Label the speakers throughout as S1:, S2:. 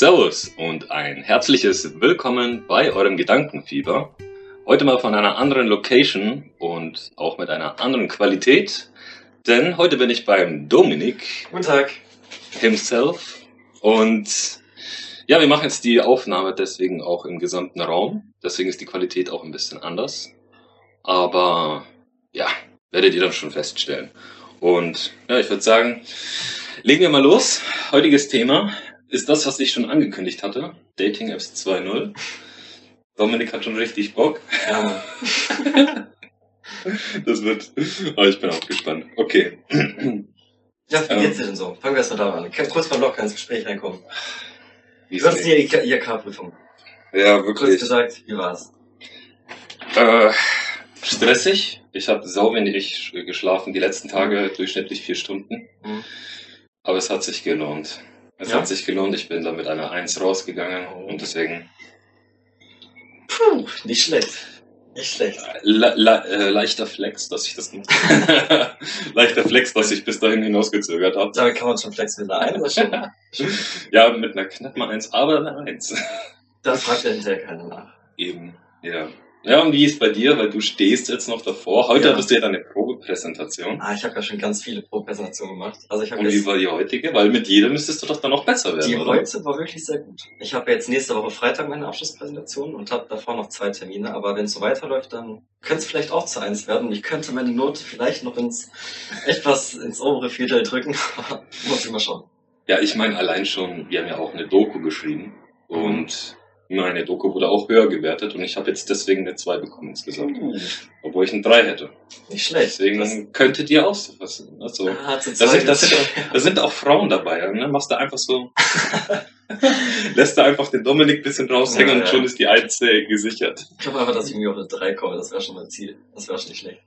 S1: Servus und ein herzliches Willkommen bei eurem Gedankenfieber. Heute mal von einer anderen Location und auch mit einer anderen Qualität, denn heute bin ich beim Dominik
S2: Guten Tag.
S1: himself und ja, wir machen jetzt die Aufnahme deswegen auch im gesamten Raum, deswegen ist die Qualität auch ein bisschen anders, aber ja, werdet ihr dann schon feststellen. Und ja, ich würde sagen, legen wir mal los. Heutiges Thema ist das, was ich schon angekündigt hatte. Dating Apps 2.0. Dominik hat schon richtig Bock.
S2: Ja.
S1: Das wird. Aber ich bin auch gespannt. Okay.
S2: ja wie
S1: Ähm.
S2: geht's dir denn so? Fangen wir erstmal da an. Kann kurz mal locker ins Gespräch reinkommen.
S1: Wie
S2: Du hast die IHK-Prüfung.
S1: ja,
S2: Kurz
S1: wirklich.
S2: gesagt, wie war's?
S1: Äh, stressig. Ich habe sau wenig geschlafen die letzten Tage, durchschnittlich vier Stunden.
S2: Mhm.
S1: Aber es hat sich gelohnt. Es
S2: Ja?
S1: hat sich gelohnt. Ich bin da mit einer Eins rausgegangen und deswegen
S2: Puh, nicht schlecht. Nicht schlecht.
S1: le le äh, leichter Flex, dass ich das habe. leichter Flex, dass ich bis dahin hinausgezögert habe.
S2: Damit kann man schon flexen mit einer 1 oder schon?
S1: Ja, mit einer knappen Eins, aber eine Eins.
S2: Dann fragt ja hinterher keiner nach.
S1: Eben, ja. Ja, und wie ist bei dir? Weil du stehst jetzt noch davor. Heute
S2: Ja.
S1: hattest du ja deine Probepräsentation.
S2: Ah, ich habe ja schon ganz viele Pro-Präsentationen gemacht. Also ich
S1: Und wie
S2: jetzt...
S1: war die heutige? Weil mit jeder müsstest du doch dann noch besser werden,
S2: Die
S1: oder?
S2: heute war wirklich sehr gut. Ich habe jetzt nächste Woche Freitag meine Abschlusspräsentation und habe davor noch zwei Termine. Aber wenn es so weiterläuft, dann könnte es vielleicht auch zu eins werden. Und ich könnte meine Note vielleicht noch ins etwas ins obere Viertel drücken. Muss ich mal schauen.
S1: Ja, ich meine allein schon, wir haben ja auch eine Doku geschrieben.
S2: Mhm.
S1: Und meine Doku wurde auch höher gewertet. Und ich habe jetzt deswegen eine 2 bekommen insgesamt. Obwohl ich eine 3 hätte.
S2: Nicht schlecht.
S1: Deswegen
S2: Das,
S1: könnte dir auch so was. Also,
S2: ah, zu
S1: da, sind,
S2: zweit
S1: da,
S2: ist-
S1: sind, auch Frauen dabei. Ne? Machst du einfach so. lässt du einfach den Dominik ein bisschen raushängen
S2: Ja,
S1: und
S2: ja.
S1: schon ist die Eins äh, gesichert.
S2: Ich hoffe einfach, dass ich irgendwie auf eine 3 komme. Das wäre schon mein Ziel. Das wäre schon nicht schlecht.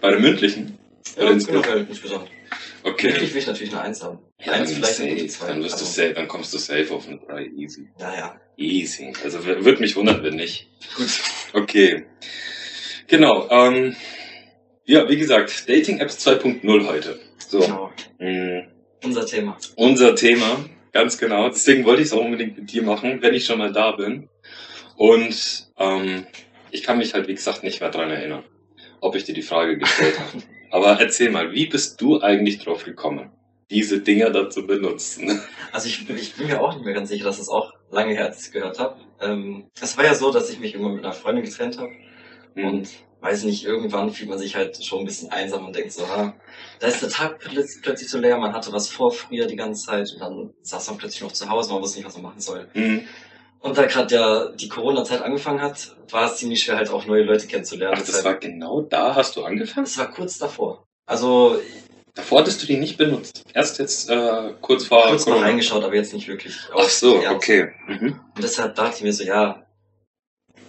S1: Bei der mündlichen?
S2: Ja,
S1: Oder
S2: genau,
S1: insgesamt? Okay.
S2: Wirklich will ich natürlich eine 1 haben.
S1: Ja,
S2: Eins, vielleicht eine
S1: safe,
S2: gute 2.
S1: dann, wirst du
S2: Also,
S1: safe, dann kommst du safe auf eine 3. Easy.
S2: Ja, ja.
S1: Easy. Also w- würde mich wundern, wenn nicht.
S2: Gut.
S1: Okay. Genau. Ähm, ja, wie gesagt, Dating Apps 2.0 heute. So.
S2: Genau.
S1: mh,
S2: Unser Thema.
S1: unser Thema, ganz genau. Deswegen wollte ich es auch unbedingt mit dir machen, wenn ich schon mal da bin. Und ähm, ich kann mich halt, wie gesagt, nicht mehr dran erinnern, ob ich dir die Frage gestellt habe. Aber erzähl mal, wie bist du eigentlich drauf gekommen, diese Dinger da zu benutzen?
S2: Also ich, ich bin mir auch nicht mehr ganz sicher, dass es auch lange her, als ich gehört habe. Ähm, es war ja so, dass ich mich irgendwann mit einer Freundin getrennt habe
S1: Hm.
S2: und weiß nicht, irgendwann fühlt man sich halt schon ein bisschen einsam und denkt so, ah, da ist der Tag plötzlich, so leer, man hatte was vor früher die ganze Zeit und dann saß man plötzlich noch zu Hause, man wusste nicht, was man machen soll.
S1: Hm.
S2: Und da gerade ja die Corona-Zeit angefangen hat, war es ziemlich schwer, halt auch neue Leute kennenzulernen.
S1: Ach, das
S2: Deshalb-
S1: war genau da, hast du angefangen?
S2: das war kurz davor. Also
S1: Davor hattest du die nicht benutzt. Erst jetzt äh, kurz vor
S2: kurz mal
S1: Corona.
S2: reingeschaut, aber jetzt nicht wirklich.
S1: Ach so, okay. Mhm.
S2: Und deshalb dachte ich mir so, ja,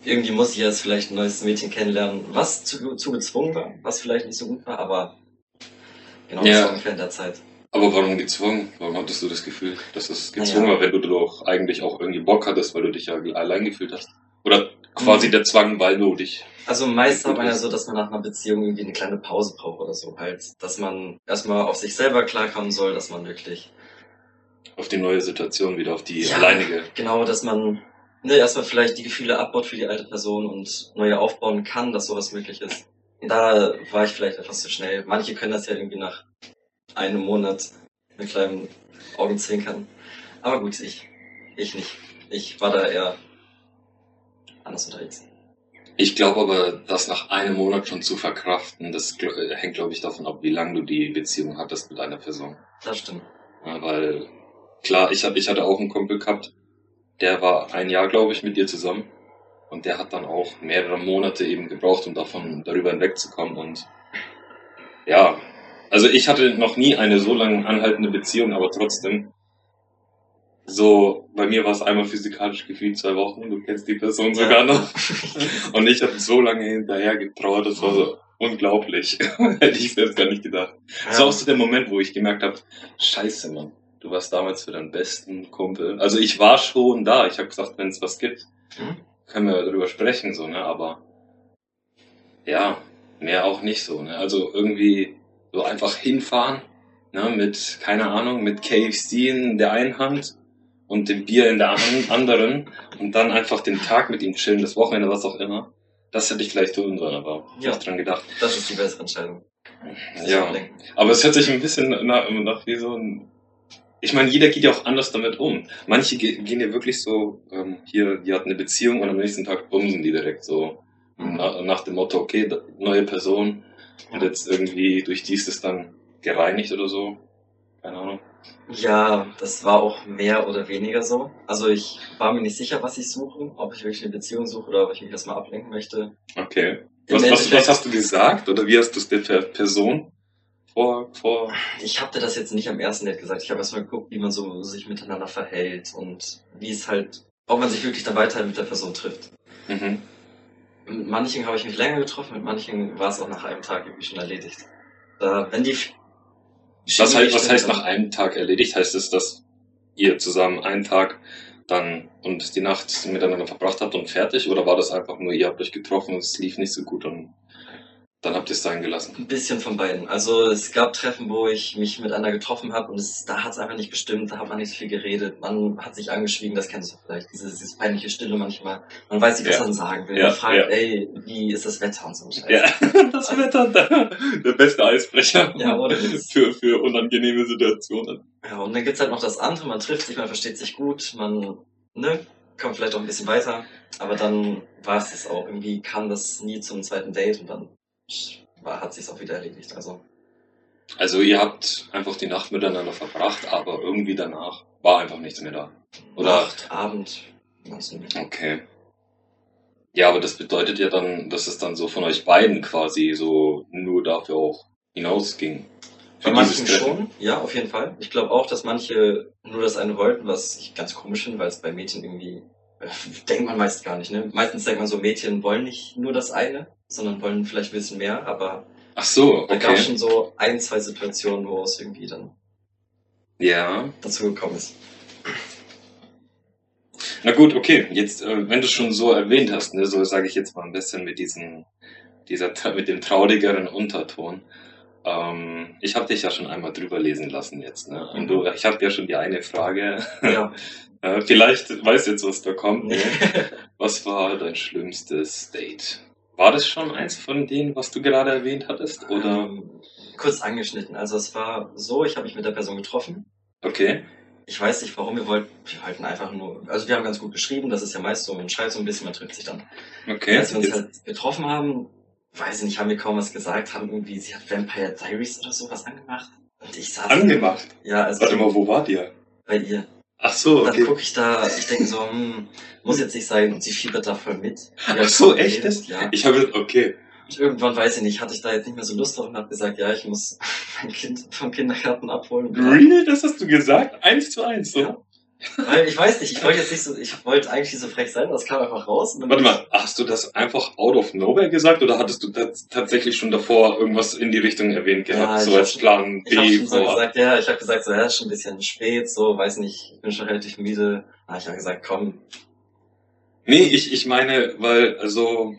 S2: irgendwie muss ich jetzt vielleicht ein neues Mädchen kennenlernen, was zu, zu gezwungen war, was vielleicht nicht so gut war, aber genau
S1: Ja.
S2: das war ungefähr in der Zeit.
S1: Aber warum gezwungen? Warum hattest du das Gefühl, dass es gezwungen
S2: Naja.
S1: war, wenn du doch eigentlich auch irgendwie Bock hattest, weil du dich ja allein gefühlt hast? Oder quasi
S2: Mhm.
S1: der Zwang, weil du dich.
S2: Also meist hat man ja so, dass man nach einer Beziehung irgendwie eine kleine Pause braucht oder so halt, dass man erstmal auf sich selber klarkommen soll, dass man wirklich,
S1: auf die neue Situation wieder, auf die
S2: Ja.
S1: alleinige.
S2: genau, dass man ne, erstmal vielleicht die Gefühle abbaut für die alte Person und neue aufbauen kann, dass sowas möglich ist. Da war ich vielleicht etwas zu schnell. Manche können das ja irgendwie nach einem Monat mit kleinen Augenzwinkern. Aber gut, ich, ich nicht. Ich war da eher anders unterwegs.
S1: Ich glaube aber, das nach einem Monat schon zu verkraften, das hängt, glaube ich, davon ab, wie lange du die Beziehung hattest mit einer Person.
S2: Das stimmt.
S1: Ja, weil, klar, ich, hab, ich hatte auch einen Kumpel gehabt, der war ein Jahr, glaube ich, mit dir zusammen. Und der hat dann auch mehrere Monate eben gebraucht, um davon darüber hinwegzukommen. Und ja, also ich hatte noch nie eine so lange anhaltende Beziehung, aber trotzdem. So, bei mir war es einmal physikalisch gefühlt zwei Wochen, du kennst die Person sogar
S2: Ja.
S1: noch. Und ich habe so lange hinterher getrauert, das war so unglaublich. Hätte ich selbst gar nicht gedacht. Das war auch so der Moment, wo ich gemerkt habe, scheiße, Mann, du warst damals für deinen besten Kumpel. Also ich war schon da, ich habe gesagt, wenn es was gibt,
S2: Mhm.
S1: können wir darüber sprechen, so, ne? Aber ja, mehr auch nicht so, ne? Also irgendwie so einfach hinfahren, ne? Mit, keine Ahnung, mit KFC in der einen Hand und dem Bier in der an- anderen und dann einfach den Tag mit ihm chillen, das Wochenende, was auch immer. Das hätte ich vielleicht tun sollen, aber
S2: Ja.
S1: nicht dran gedacht.
S2: Das ist die bessere Entscheidung.
S1: Ja, aber es hört sich ein bisschen nach, nach wie so ein. Ich meine, jeder geht ja auch anders damit um. Manche ge gehen ja wirklich so, ähm, hier, die hatten eine Beziehung und am nächsten Tag bumsen die direkt so. Na, nach dem Motto, okay, neue Person und jetzt irgendwie durch dies ist dann gereinigt oder so. Keine Ahnung.
S2: Ja, das war auch mehr oder weniger so. Also ich war mir nicht sicher, was ich suche, ob ich wirklich eine Beziehung suche oder ob ich mich erstmal ablenken möchte.
S1: Okay. Was, was, was hast du gesagt? Oder wie hast du es der Per- Person vor, vor.
S2: Ich habe dir das jetzt nicht am ersten Date gesagt. Ich habe erstmal geguckt, wie man so sich miteinander verhält und wie es halt, ob man sich wirklich dann weiter mit der Person trifft.
S1: Mhm.
S2: Mit manchen habe ich mich länger getroffen, mit manchen war es auch nach einem Tag irgendwie schon erledigt. Da, wenn die
S1: Was, heißt, was heißt nach einem Tag erledigt? Heißt es, dass ihr zusammen einen Tag dann und die Nacht miteinander verbracht habt und fertig? Oder war das einfach nur, ihr habt euch getroffen und es lief nicht so gut und dann habt ihr es sein gelassen?
S2: Ein bisschen von beiden. Also es gab Treffen, wo ich mich mit einer getroffen habe und es, da hat es einfach nicht gestimmt, da hat man nicht so viel geredet, man hat sich angeschwiegen, das kennst du vielleicht, diese, diese peinliche Stille manchmal. Man weiß nicht, was
S1: Ja.
S2: man sagen will.
S1: Ja,
S2: man fragt,
S1: ja.
S2: ey, wie ist das Wetter und so. Scheiße.
S1: Ja, das Wetter, der, der beste Eisbrecher
S2: Ja,
S1: für, für unangenehme Situationen.
S2: Ja, und dann gibt's halt noch das andere, man trifft sich, man versteht sich gut, man, ne, kommt vielleicht auch ein bisschen weiter, aber dann war es das auch. Irgendwie kam das nie zum zweiten Date und dann war, hat sich's auch wieder erledigt. Also,
S1: Also ihr habt einfach die Nacht miteinander verbracht, aber irgendwie danach war einfach nichts mehr da. Oder?
S2: Nacht, Abend.
S1: Okay. Ja, aber das bedeutet ja dann, dass es dann so von euch beiden quasi so nur dafür auch hinausging.
S2: Bei manchen schon, ja, auf jeden Fall. Ich glaube auch, dass manche nur das eine wollten, was ich ganz komisch finde, weil es bei Mädchen irgendwie, denkt man meist gar nicht, ne? Meistens denkt man so, Mädchen wollen nicht nur das eine, sondern wollen vielleicht ein bisschen mehr, aber
S1: Ach so,
S2: da gab
S1: okay.
S2: schon so ein, zwei Situationen, wo es irgendwie dann
S1: Ja.
S2: dazu gekommen ist.
S1: Na gut, okay. Jetzt, äh, wenn du schon so erwähnt hast, ne, so sage ich jetzt mal ein bisschen mit diesem, dieser, mit dem traurigeren Unterton. Ähm, ich habe dich ja schon einmal drüber lesen lassen jetzt, ne? Und du, ich habe ja schon die eine Frage.
S2: Ja.
S1: Äh, vielleicht weißt du jetzt, was da kommt. Ne? Was war dein schlimmstes Date? War das schon eins von denen, was du gerade erwähnt hattest? Oder?
S2: Ähm, kurz angeschnitten. Also es war so, ich habe mich mit der Person getroffen.
S1: Okay.
S2: Ich weiß nicht, warum wir wollten. Wir wollten einfach nur. Also wir haben ganz gut geschrieben, das ist ja meist so, man schreibt so ein bisschen, man trifft sich dann.
S1: Okay.
S2: Als wir uns
S1: Jetzt,
S2: halt getroffen haben, weiß ich nicht, haben wir kaum was gesagt, haben irgendwie, sie hat Vampire Diaries oder sowas angemacht. Und ich saß.
S1: angemacht.
S2: Ja, also
S1: Warte mal, wo wart ihr?
S2: bei ihr.
S1: Ach so,
S2: Und dann
S1: okay.
S2: gucke ich da, ich denke so, hm, muss jetzt nicht sein und sie fiebert da voll mit.
S1: Ach so, echt?
S2: okay,
S1: Das?
S2: Ja.
S1: Ich habe, okay.
S2: Und irgendwann weiß ich nicht, hatte ich da jetzt nicht mehr so Lust drauf und habe gesagt, ja, ich muss mein Kind vom Kindergarten abholen.
S1: Real? Das hast du gesagt? Eins zu eins, so?
S2: Ja. Weil ich weiß nicht, ich wollte jetzt nicht so, ich wollte eigentlich nicht so frech sein, das kam einfach raus.
S1: Warte mal, hast du das einfach out of nowhere gesagt oder hattest du tatsächlich schon davor irgendwas in die Richtung erwähnt gehabt?
S2: Ja, ich
S1: so
S2: hab
S1: als Plan
S2: Ich habe
S1: B
S2: schon so gesagt, ja, ich habe gesagt, so, ja, ist schon ein bisschen spät, so, weiß nicht, ich bin schon relativ müde. Da hab ich habe gesagt, komm,
S1: Nee, ich, ich meine, weil, also,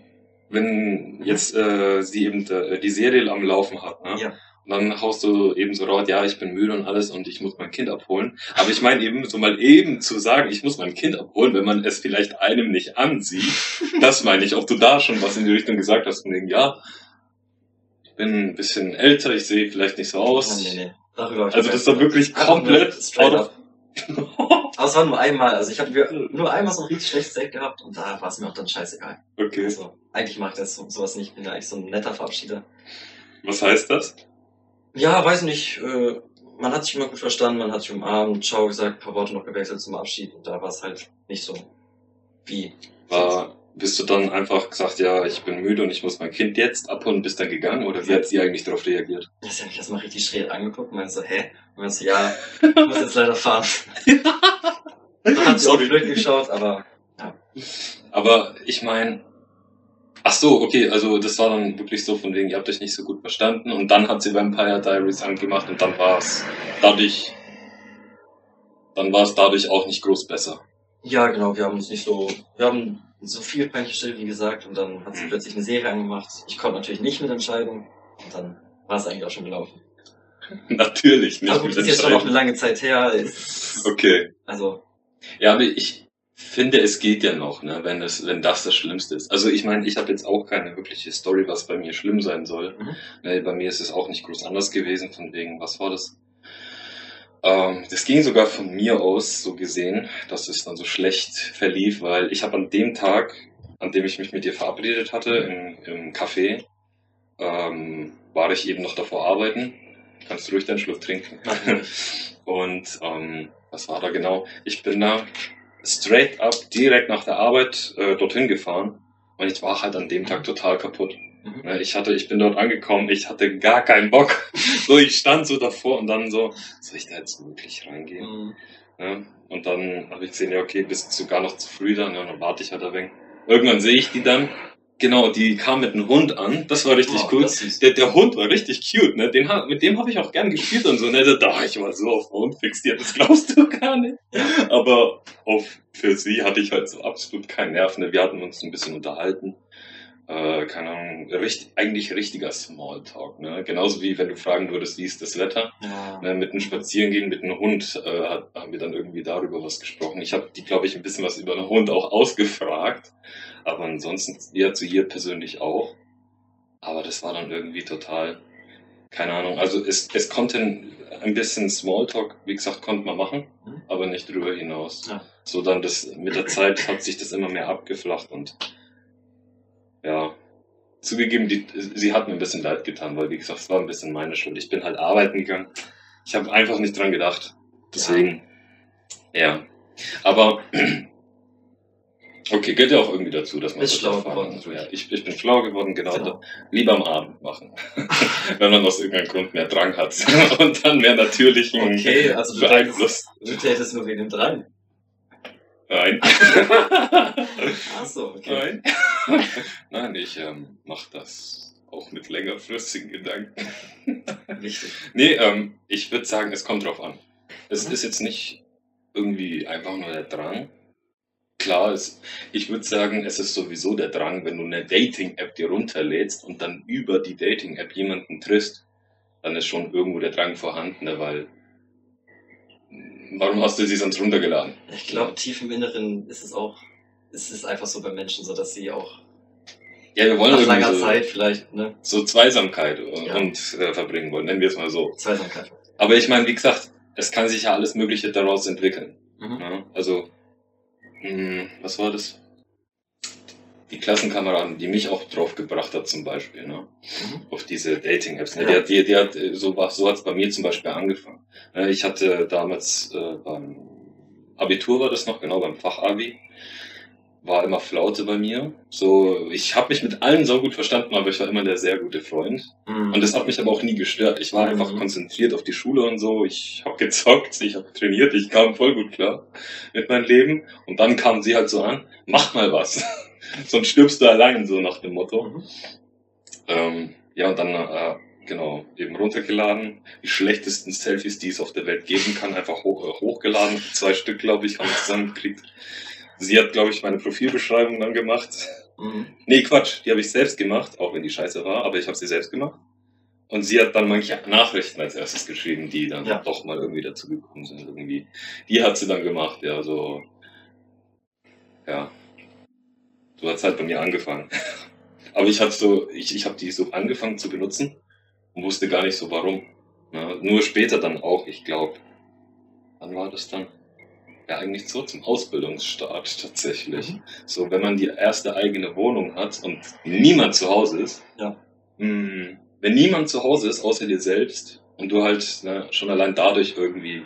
S1: wenn jetzt äh, sie eben äh, die Serie am Laufen hat, ne?
S2: ja,
S1: Und dann haust du eben so raus, ja, ich bin müde und alles und ich muss mein Kind abholen. Aber ich meine eben, so mal eben zu sagen, ich muss mein Kind abholen, wenn man es vielleicht einem nicht ansieht, das meine ich. Ob du da schon was in die Richtung gesagt hast, von wegen, ja, ich bin ein bisschen älter, ich sehe vielleicht nicht so aus.
S2: nee, nee, darüber
S1: Also das ist doch wirklich
S2: nur
S1: komplett
S2: straight up. Aber es war nur einmal, also ich habe nur einmal so ein richtig schlechtes Date gehabt und da war es mir auch dann scheißegal.
S1: Okay.
S2: Also, eigentlich mag ich das so, sowas nicht, ich bin ja eigentlich so ein netter Verabschieder.
S1: Was heißt das?
S2: Ja, weiß nicht, äh, man hat sich immer gut verstanden, man hat sich umarmt, Ciao gesagt, paar Worte noch gewechselt zum Abschied und da war es halt nicht so wie.
S1: War, bist du dann einfach gesagt, ja, ich bin müde und ich muss mein Kind jetzt abholen und bist dann gegangen? Oder wie hat sie eigentlich darauf reagiert?
S2: Das hat mich erstmal richtig schräg angeguckt und meinte so, hä? Und meinte so, ja, ich muss jetzt leider fahren. Dann hat sie auch blöd geschaut, aber
S1: Aber ich meine, ach so, okay, also das war dann wirklich so von wegen, ihr habt euch nicht so gut verstanden und dann hat sie Vampire Diaries angemacht und dann war es dadurch, dann war es dadurch auch nicht groß besser.
S2: ja, genau, wir haben uns nicht so, wir haben so viel Stille, wie gesagt, und dann hat sie
S1: Mhm.
S2: plötzlich eine Serie angemacht. Ich konnte natürlich nicht mitentscheiden und dann war es eigentlich auch schon gelaufen.
S1: Natürlich nicht.
S2: Aber gut, ist jetzt schon noch eine lange Zeit her, ist,
S1: Okay.
S2: also,
S1: Ja, aber ich finde, es geht ja noch, ne, wenn, es, wenn das das Schlimmste ist. Also ich meine, ich habe jetzt auch keine wirkliche Story, was bei mir schlimm sein soll.
S2: Mhm.
S1: Ne, bei mir ist es auch nicht groß anders gewesen, von wegen, was war das? Ähm, das ging sogar von mir aus so gesehen, dass es dann so schlecht verlief, weil ich habe an dem Tag, an dem ich mich mit dir verabredet hatte, im, im Café, ähm, war ich eben noch davor arbeiten. Kannst du ruhig deinen Schluck trinken. Und ähm, was war da genau? Ich bin da straight up direkt nach der Arbeit äh, dorthin gefahren und ich war halt an dem Tag total kaputt.
S2: Mhm.
S1: Ne, Ich hatte, ich bin dort angekommen, ich hatte gar keinen Bock. So, ich stand so davor und dann so, soll ich da jetzt wirklich reingehen?
S2: Mhm.
S1: Ne? Und dann habe ich gesehen, ja okay, bist sogar noch zu früh dann, ja, dann warte ich halt ein wenig. Irgendwann sehe ich die dann, genau, die kam mit einem Hund an, das war richtig
S2: Oh,
S1: cool. Der, der Hund war richtig cute, ne? Den, mit dem habe ich auch gern gespielt und so, ne? Da ich war so auf den Hund fixiert, das glaubst du gar nicht. Aber auf, für sie hatte ich halt so absolut keinen Nerv, ne? Wir hatten uns ein bisschen unterhalten. Äh, keine Ahnung, richtig, eigentlich richtiger Smalltalk, ne? Genauso wie wenn du fragen würdest, wie ist das Wetter?
S2: Ja.
S1: Ne, mit einem Spazierengehen mit einem Hund äh, hat, haben wir dann irgendwie darüber was gesprochen. Ich habe die, glaube ich, ein bisschen was über einen Hund auch ausgefragt, aber ansonsten ja zu ihr persönlich auch. Aber das war dann irgendwie total, keine Ahnung. Also es, es konnte ein, ein bisschen Smalltalk, wie gesagt, konnte man machen,
S2: Mhm.
S1: aber nicht drüber hinaus.
S2: Ja.
S1: So dann das mit der Zeit hat sich das immer mehr abgeflacht und ja. Zugegeben, die, sie hat mir ein bisschen leid getan, weil wie gesagt, es war ein bisschen meine Schuld. Ich bin halt arbeiten gegangen. Ich habe einfach nicht dran gedacht. Deswegen, ja. Aber okay, gehört ja auch irgendwie dazu, dass man solche
S2: schlau geworden.
S1: Ja, ich, ich bin schlau geworden, genau.
S2: Genau.
S1: Lieber am Abend machen. Wenn man aus irgendeinem Grund mehr Drang hat. Und dann mehr natürlichen
S2: Okay, also du
S1: beeinflusst.
S2: Du tätest nur wegen dem Drang.
S1: Nein.
S2: Achso, okay.
S1: Nein. Nein, ich ähm, mache das auch mit längerfristigen Gedanken.
S2: Wichtig.
S1: Nee, ähm, ich würde sagen, es kommt drauf an. Es
S2: Mhm.
S1: ist jetzt nicht irgendwie einfach nur der Drang. Klar, es, ich würde sagen, es ist sowieso der Drang, wenn du eine Dating-App dir runterlädst und dann über die Dating-App jemanden triffst, dann ist schon irgendwo der Drang vorhanden, ne, weil warum hast du sie sonst runtergeladen?
S2: Ich glaube, tief im Inneren ist es auch, ist es einfach so bei Menschen so, dass sie auch
S1: Ja, wir wollen
S2: nach langer
S1: so,
S2: Zeit vielleicht, ne,
S1: so Zweisamkeit und,
S2: Ja.
S1: und äh, verbringen wollen, nennen wir es mal so.
S2: Zweisamkeit.
S1: Aber ich meine, wie gesagt, es kann sich ja alles Mögliche daraus entwickeln.
S2: Mhm.
S1: Ja, also, mh, was war das? Die Klassenkameraden, die mich auch drauf gebracht hat, zum Beispiel, ne?
S2: Mhm.
S1: auf diese Dating-Apps. Ne?
S2: Ja.
S1: Die hat, die, die hat, äh, so, war- so hat es bei mir zum Beispiel angefangen. Ne, Ich hatte damals äh, beim Abitur war das noch, genau beim Fachabi, war immer Flaute bei mir. So, ich habe mich mit allen so gut verstanden, aber ich war immer der sehr gute Freund.
S2: Mhm.
S1: Und das hat mich aber auch nie gestört. Ich war einfach
S2: Mhm.
S1: konzentriert auf die Schule und so. Ich habe gezockt, ich habe trainiert, ich kam voll gut klar mit meinem Leben. Und dann kam sie halt so an, mach mal was. Sonst stirbst du allein, so nach dem Motto.
S2: Mhm.
S1: Ähm, ja, und dann, äh, genau, eben runtergeladen. Die schlechtesten Selfies, die es auf der Welt geben kann, einfach hoch, äh, hochgeladen. Zwei Stück, glaube ich, haben wir zusammengekriegt. Sie hat, glaube ich, meine Profilbeschreibung dann gemacht.
S2: Mhm.
S1: Nee, Quatsch, die habe ich selbst gemacht, auch wenn die scheiße war, aber ich habe sie selbst gemacht. Und sie hat dann manche Nachrichten als erstes geschrieben, die dann
S2: Ja.
S1: doch mal irgendwie dazu gekommen sind. Irgendwie. Die hat sie dann gemacht, ja, so. Ja. So hat's halt bei mir angefangen. Aber ich hatte so, ich, ich habe die so angefangen zu benutzen und wusste gar nicht so warum. Ja, nur später dann auch, ich glaube. Wann war das dann? Ja, eigentlich so zum Ausbildungsstart tatsächlich.
S2: Mhm.
S1: So, wenn man die erste eigene Wohnung hat und niemand zu Hause ist.
S2: Ja.
S1: mh, Wenn niemand zu Hause ist, außer dir selbst, und du halt ne, schon allein dadurch irgendwie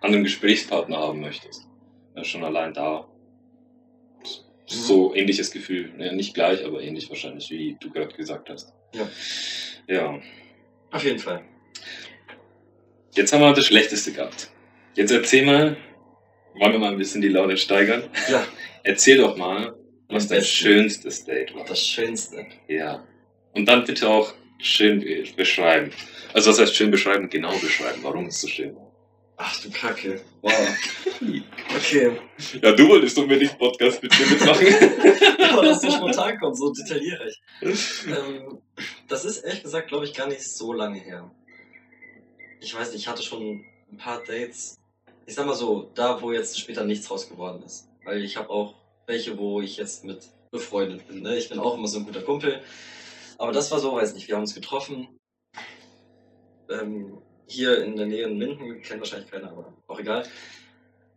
S1: einen Gesprächspartner haben möchtest. Ne, schon allein da. So ähnliches Gefühl. Ne, nicht gleich, aber ähnlich wahrscheinlich, wie du gerade gesagt hast.
S2: Ja.
S1: Ja.
S2: Auf jeden Fall.
S1: Jetzt haben wir das Schlechteste gehabt. Jetzt erzähl mal, wollen wir mal ein bisschen die Laune steigern?
S2: Ja,
S1: Erzähl doch mal, was dein schönstes Date war.
S2: das Schönste.
S1: Ja. Und dann bitte auch schön be- beschreiben. Also was heißt schön beschreiben? Genau beschreiben, warum es so schön war.
S2: Ach du Kacke. Wow. Okay.
S1: Ja, du wolltest unbedingt Podcast mit mir mitmachen.
S2: Aber dass so spontan kommt, so detaillierig. ähm, das ist ehrlich gesagt, glaube ich, gar nicht so lange her. Ich weiß nicht, ich hatte schon ein paar Dates ich sag mal so, da wo jetzt später nichts raus geworden ist. Weil ich habe auch welche, wo ich jetzt mit befreundet bin. Ne? Ich bin auch immer so ein guter Kumpel. Aber das war so, weiß nicht, wir haben uns getroffen. Ähm, hier in der Nähe in Minden, kennt wahrscheinlich keiner, aber auch egal.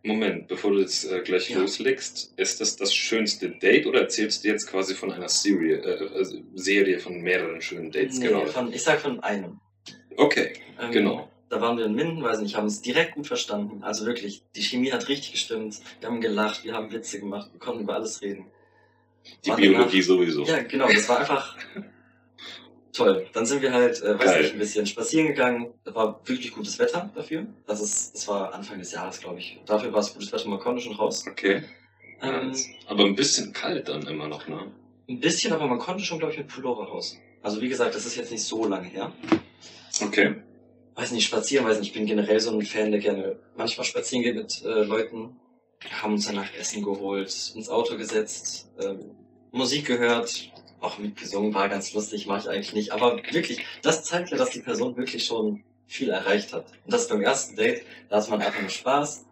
S1: Moment, bevor du jetzt äh, gleich
S2: Ja.
S1: loslegst, ist das das schönste Date oder erzählst du jetzt quasi von einer Serie, äh, also Serie von mehreren schönen Dates?
S2: Nee,
S1: genau.
S2: von, ich sag von einem.
S1: Okay,
S2: Ähm,
S1: Genau.
S2: Da waren wir in Minden, weiß nicht, haben uns direkt gut verstanden. Also wirklich, die Chemie hat richtig gestimmt. Wir haben gelacht, wir haben Witze gemacht, wir konnten über alles reden.
S1: die
S2: War
S1: Biologie
S2: danach-
S1: sowieso.
S2: Ja, genau, das war einfach toll. Dann sind wir halt, äh, weiß
S1: Geil.
S2: nicht, ein bisschen spazieren gegangen. Da war wirklich gutes Wetter dafür. Das ist, das war Anfang des Jahres, glaube ich. Dafür war es gutes Wetter, man konnte schon raus.
S1: Okay.
S2: Ähm.
S1: Aber ein bisschen kalt dann immer noch, ne?
S2: ein bisschen, aber man konnte schon, glaube ich, mit Pullover raus. Also wie gesagt, das ist jetzt nicht so lange her.
S1: Okay.
S2: Weiß nicht, spazieren, weiß nicht, ich bin generell so ein Fan, der gerne manchmal spazieren geht mit äh, Leuten. Haben uns danach Essen geholt, ins Auto gesetzt, ähm, Musik gehört, auch mitgesungen, war ganz lustig, mache ich eigentlich nicht. Aber wirklich, das zeigt ja, dass die Person wirklich schon viel erreicht hat. Und das beim ersten Date, da hat man einfach nur Spaß.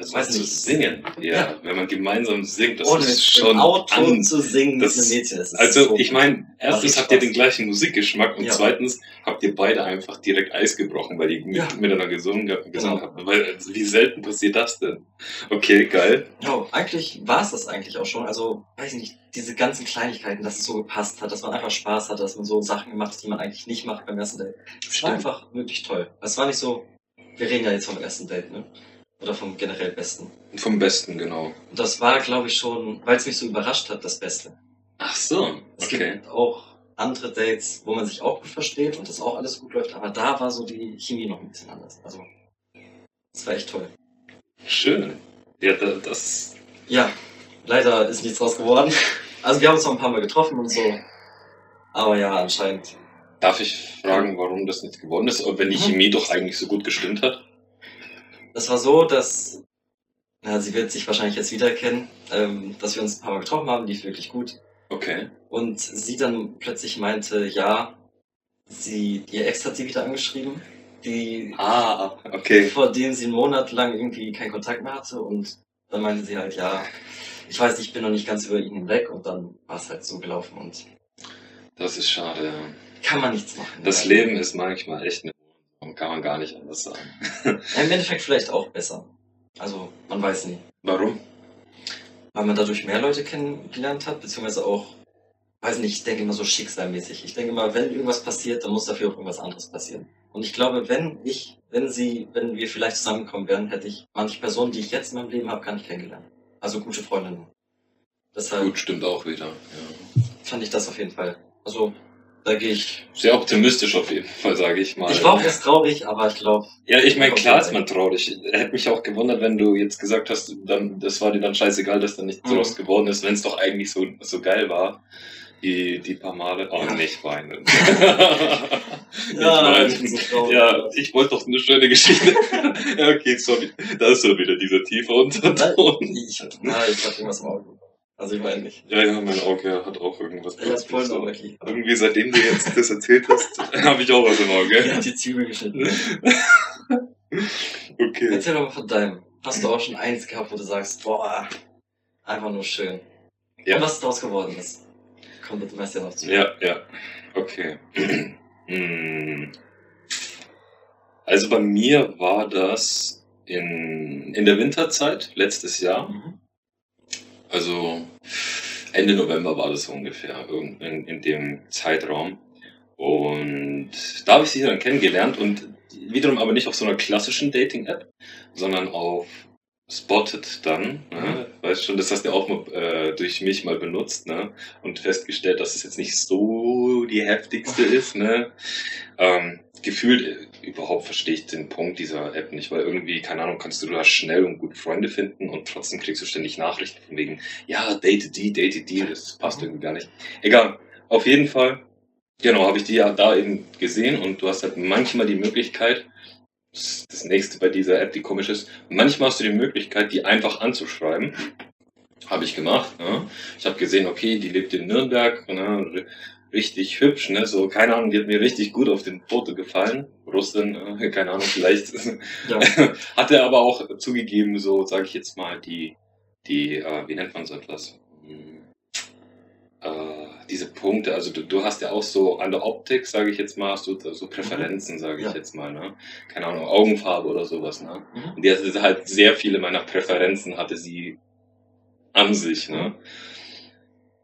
S1: Also
S2: Weiß
S1: zu singen. Ja,
S2: Ja.
S1: wenn man gemeinsam singt, das
S2: Ohne
S1: ist schon
S2: dem Auto
S1: an.
S2: zu singen
S1: Das-
S2: mit einem Mädchen. Das ist
S1: Also
S2: so
S1: ich meine, erstens habt ihr den gleichen Musikgeschmack und
S2: Ja.
S1: zweitens habt ihr beide einfach direkt Eis gebrochen, weil ihr mit,
S2: Ja.
S1: miteinander gesungen, gesungen
S2: Genau.
S1: habt. Weil, also, wie selten passiert das denn? Okay, geil.
S2: Ja, eigentlich war es das eigentlich auch schon. Also, weiß ich nicht, diese ganzen Kleinigkeiten, dass es so gepasst hat, dass man einfach Spaß hatte, dass man so Sachen gemacht hat, die man eigentlich nicht macht beim ersten Date. Es war einfach wirklich toll. Es war nicht so, wir reden ja jetzt vom ersten Date, ne? Oder vom generell Besten.
S1: Vom Besten, genau.
S2: Und das war, glaube ich, schon, weil es mich so überrascht hat, das Beste.
S1: Ach so,
S2: Es
S1: okay.
S2: gibt auch andere Dates, wo man sich auch gut versteht und das auch alles gut läuft, aber da war so die Chemie noch ein bisschen anders. Also, das war echt toll.
S1: Schön. Ja, da, das.
S2: Ja, leider ist nichts draus geworden. Also wir haben uns noch ein paar Mal getroffen und so. Aber ja, anscheinend.
S1: Darf ich fragen, warum das nicht geworden ist? Wenn die
S2: Mhm.
S1: Chemie doch eigentlich so gut gestimmt hat?
S2: Das war so, dass. Na, sie wird sich wahrscheinlich jetzt wiedererkennen, ähm, dass wir uns ein paar Mal getroffen haben, lief wirklich gut.
S1: Okay.
S2: Und sie dann plötzlich meinte, ja, sie, ihr Ex hat sie wieder angeschrieben, die,
S1: Ah, okay.
S2: vor dem sie einen Monat lang irgendwie keinen Kontakt mehr hatte. Und dann meinte sie halt, ja, ich weiß, ich bin noch nicht ganz über ihn hinweg. Und dann war es halt so gelaufen und
S1: Das ist schade. ja.
S2: kann man nichts machen.
S1: Das
S2: Ja.
S1: Leben ist manchmal echt eine kann man gar nicht anders sagen.
S2: Ja, Im Endeffekt vielleicht auch besser. Also, man weiß nie.
S1: Warum?
S2: Weil man dadurch mehr Leute kennengelernt hat, beziehungsweise auch, weiß nicht, ich denke immer so schicksalmäßig. Ich denke immer, wenn irgendwas passiert, dann muss dafür auch irgendwas anderes passieren. Und ich glaube, wenn ich, wenn sie, wenn wir vielleicht zusammenkommen wären, hätte ich manche Personen, die ich jetzt in meinem Leben habe, gar nicht kennengelernt. Also gute Freundinnen. Deshalb
S1: Gut, stimmt auch wieder. Ja.
S2: fand ich das auf jeden Fall. Also, da gehe ich.
S1: Sehr optimistisch auf jeden Fall, sage ich mal.
S2: Ich war auch erst traurig, aber ich glaube,
S1: Ja, ich meine,
S2: Ja,
S1: klar ist man traurig. Hätte mich auch gewundert, wenn du jetzt gesagt hast, dann, das war dir dann scheißegal, dass da nichts
S2: Mhm.
S1: draus geworden ist, wenn es doch eigentlich so, so geil war. Die, die paar Male. Oh,
S2: Ja.
S1: nicht weinen. ich
S2: Ja,
S1: mein,
S2: ich so traurig.
S1: ja, ich wollte doch eine schöne Geschichte. ja, okay, sorry. Da ist so wieder dieser tiefe Unterton.
S2: ich, na, ich hab irgendwas im Auge. Also, ich meine nicht.
S1: Ja, ja, mein Auge hat auch irgendwas.
S2: Ich hab's voll
S1: so.
S2: wirklich.
S1: Irgendwie, seitdem du jetzt das erzählt hast, habe ich auch was im Auge.
S2: Er hat die Zwiebel geschnitten.
S1: Okay.
S2: Erzähl doch mal von deinem. Hast du auch schon eins gehabt, wo du sagst, boah, einfach nur schön.
S1: Ja.
S2: Und was daraus geworden ist. Kommt dem Rest ja noch zu.
S1: Ja, ja. Okay. Hm. Also bei mir war das in, in der Winterzeit letztes Jahr.
S2: Mhm.
S1: Also Ende November war das so ungefähr, in, in dem Zeitraum. Und da habe ich sie dann kennengelernt und wiederum aber nicht auf so einer klassischen Dating-App, sondern auf Spotted dann. Ne? Weißt schon, das hast du auch mal, äh, durch mich mal benutzt ne? und festgestellt, dass es jetzt nicht so die heftigste ist. Ne? Ähm, gefühlt überhaupt verstehe ich den Punkt dieser App nicht, weil irgendwie, keine Ahnung, kannst du da schnell und gut Freunde finden und trotzdem kriegst du ständig Nachrichten von wegen, ja, date die, date die, das passt irgendwie gar nicht. Egal, auf jeden Fall, genau, habe ich die ja da eben gesehen und du hast halt manchmal die Möglichkeit, das das nächste bei dieser App, die komisch ist, manchmal hast du die Möglichkeit, die einfach anzuschreiben. Habe ich gemacht. Ne? Ich habe gesehen, okay, die lebt in Nürnberg, ne? Richtig hübsch, ne? So, keine Ahnung, die hat mir richtig gut auf dem Foto gefallen. Rustin, äh, keine Ahnung, vielleicht. Ja. hat er aber auch zugegeben, so, sage ich jetzt mal, die, die, äh, wie nennt man so etwas? Hm, äh, diese Punkte, also du, du hast ja auch so an der Optik, sage ich jetzt mal, so, so Präferenzen, sage ich ja. jetzt mal, ne? Keine Ahnung, Augenfarbe oder sowas, ne? Mhm. Und die hatte halt sehr viele meiner Präferenzen hatte sie an sich, ne?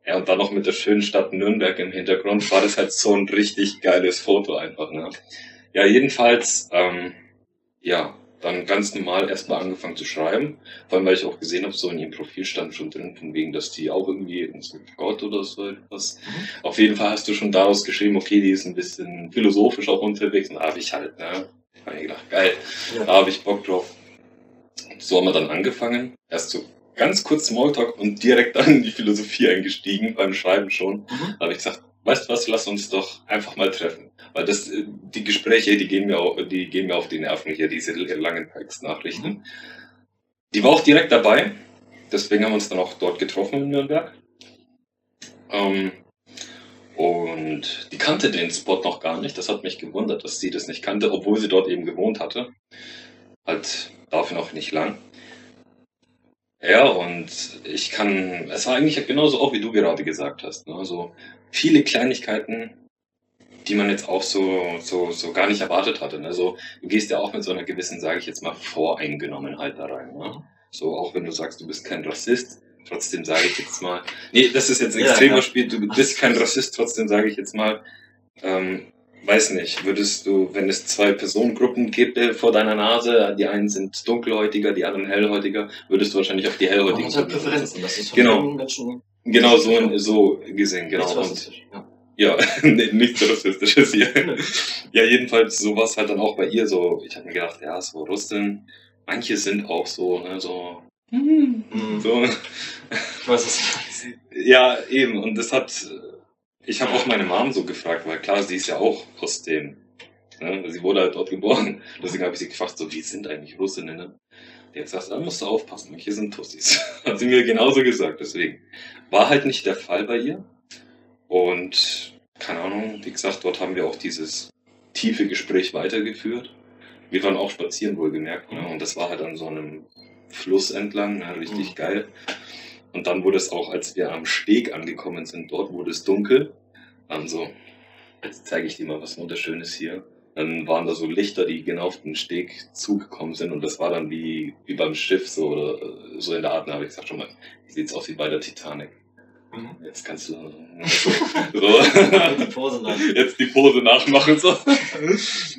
S1: Ja, und dann noch mit der schönen Stadt Nürnberg im Hintergrund war das halt so ein richtig geiles Foto einfach, ne? Ja, jedenfalls, ähm, ja, dann ganz normal erstmal angefangen zu schreiben. Vor allem, weil ich auch gesehen habe, so in ihrem Profil stand schon drin, von wegen, dass die auch irgendwie so Gott oder so etwas. Mhm. Auf jeden Fall hast du schon daraus geschrieben, okay, die ist ein bisschen philosophisch auch unterwegs. Und da habe ich halt, ne, hab ich gedacht, geil, ja. da habe ich Bock drauf. So haben wir dann angefangen. Erst so ganz kurz Smalltalk und direkt dann in die Philosophie eingestiegen, beim Schreiben schon. Mhm. Da habe ich gesagt, weißt du was, lass uns doch einfach mal treffen. Weil das, äh, die Gespräche, die gehen mir auf, die gehen mir auf die Nerven hier, diese langen Textnachrichten. Mhm. Die war auch direkt dabei. Deswegen haben wir uns dann auch dort getroffen in Nürnberg. Ähm, und die kannte den Spot noch gar nicht. Das hat mich gewundert, dass sie das nicht kannte, obwohl sie dort eben gewohnt hatte. Halt dafür noch nicht lang. Ja, und ich kann, es war eigentlich genauso auch, wie du gerade gesagt hast. Ne? Also viele Kleinigkeiten, die man jetzt auch so, so, so gar nicht erwartet hatte. Also du gehst ja auch mit so einer gewissen, sage ich jetzt mal, Voreingenommenheit da rein. Ne? So auch wenn du sagst, du bist kein Rassist, trotzdem sage ich jetzt mal, nee, das ist jetzt ein extremer ja, ja. Spiel, du bist kein Rassist, trotzdem sage ich jetzt mal, ähm, weiß nicht, würdest du, wenn es zwei Personengruppen gibt äh, vor deiner Nase, die einen sind dunkelhäutiger, die anderen hellhäutiger, würdest du wahrscheinlich auf die hellhäutigen.
S2: Das halt Präferenzen, das ist
S1: genau. Menschen. Genau, so, so gesehen, genau. Und, ja. Nee, nichts Rassistisches hier. ja, jedenfalls, so war es halt dann auch bei ihr so. Ich habe mir gedacht, ja, so Rustin, manche sind auch so, ne, so. Mm. So.
S2: Ich weiß es
S1: Ja, eben. Und das hat. Ich habe auch meine Mom so gefragt, weil klar, sie ist ja auch aus dem. Ne, sie wurde halt dort geboren. Deswegen habe ich sie gefragt, so, wie sind eigentlich Russinnen? Ne? Die hat gesagt, da musst du aufpassen, manche sind Tussis. hat sie mir genauso gesagt, deswegen. War halt nicht der Fall bei ihr. Und keine Ahnung, wie gesagt, dort haben wir auch dieses tiefe Gespräch weitergeführt. Wir waren auch spazieren, wohlgemerkt. Ne? Und das war halt an so einem Fluss entlang, ne? richtig mhm. geil. Und dann wurde es auch, als wir am Steg angekommen sind, dort wurde es dunkel. Dann so, jetzt zeige ich dir mal was Wunderschönes hier. Dann waren da so Lichter, die genau auf den Steg zugekommen sind und das war dann wie, wie beim Schiff so oder so in der Art. Da habe ich gesagt, schon mal, wie sieht's aus wie bei der Titanic. Mhm. Jetzt kannst du so, die Pose jetzt die Pose nachmachen. So.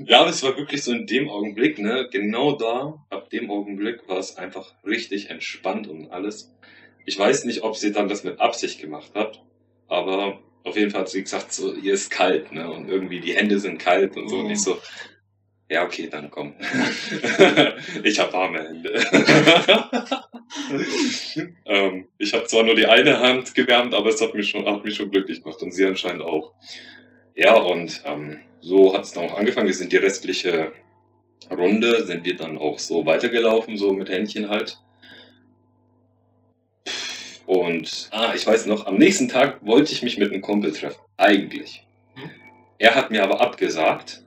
S1: Ja, aber es war wirklich so in dem Augenblick, ne, genau da, ab dem Augenblick war es einfach richtig entspannt und alles. Ich weiß nicht, ob sie dann das mit Absicht gemacht hat, aber auf jeden Fall hat sie gesagt, so, hier ist kalt, ne, und irgendwie die Hände sind kalt und so, mhm. und ich so, ja, okay, dann komm. ich habe warme Hände. ähm, ich habe zwar nur die eine Hand gewärmt, aber es hat mich schon, hat mich schon glücklich gemacht und sie anscheinend auch. Ja, und ähm, so hat es dann auch angefangen. Wir sind die restliche Runde, sind wir dann auch so weitergelaufen, so mit Händchen halt. Und, ah, ich weiß noch, am nächsten Tag wollte ich mich mit einem Kumpel treffen. Eigentlich. Hm? Er hat mir aber abgesagt,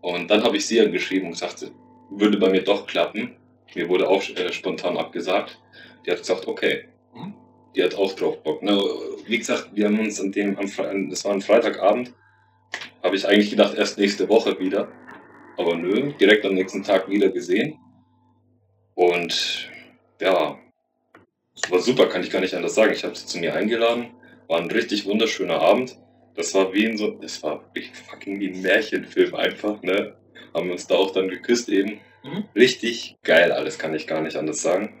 S1: und dann habe ich sie angeschrieben und gesagt, würde bei mir doch klappen. Mir wurde auch äh, spontan abgesagt. Die hat gesagt, okay. Mhm. Die hat auch drauf Bock. Ne? Wie gesagt, wir haben uns an dem, am das war ein Freitagabend, habe ich eigentlich gedacht, erst nächste Woche wieder. Aber nö, direkt am nächsten Tag wieder gesehen. Und ja, war super, kann ich gar nicht anders sagen. Ich habe sie zu mir eingeladen. War ein richtig wunderschöner Abend. Das war wie in so, das war wirklich fucking wie ein Märchenfilm einfach, ne? Haben uns da auch dann geküsst eben. Mhm. Richtig geil, alles kann ich gar nicht anders sagen.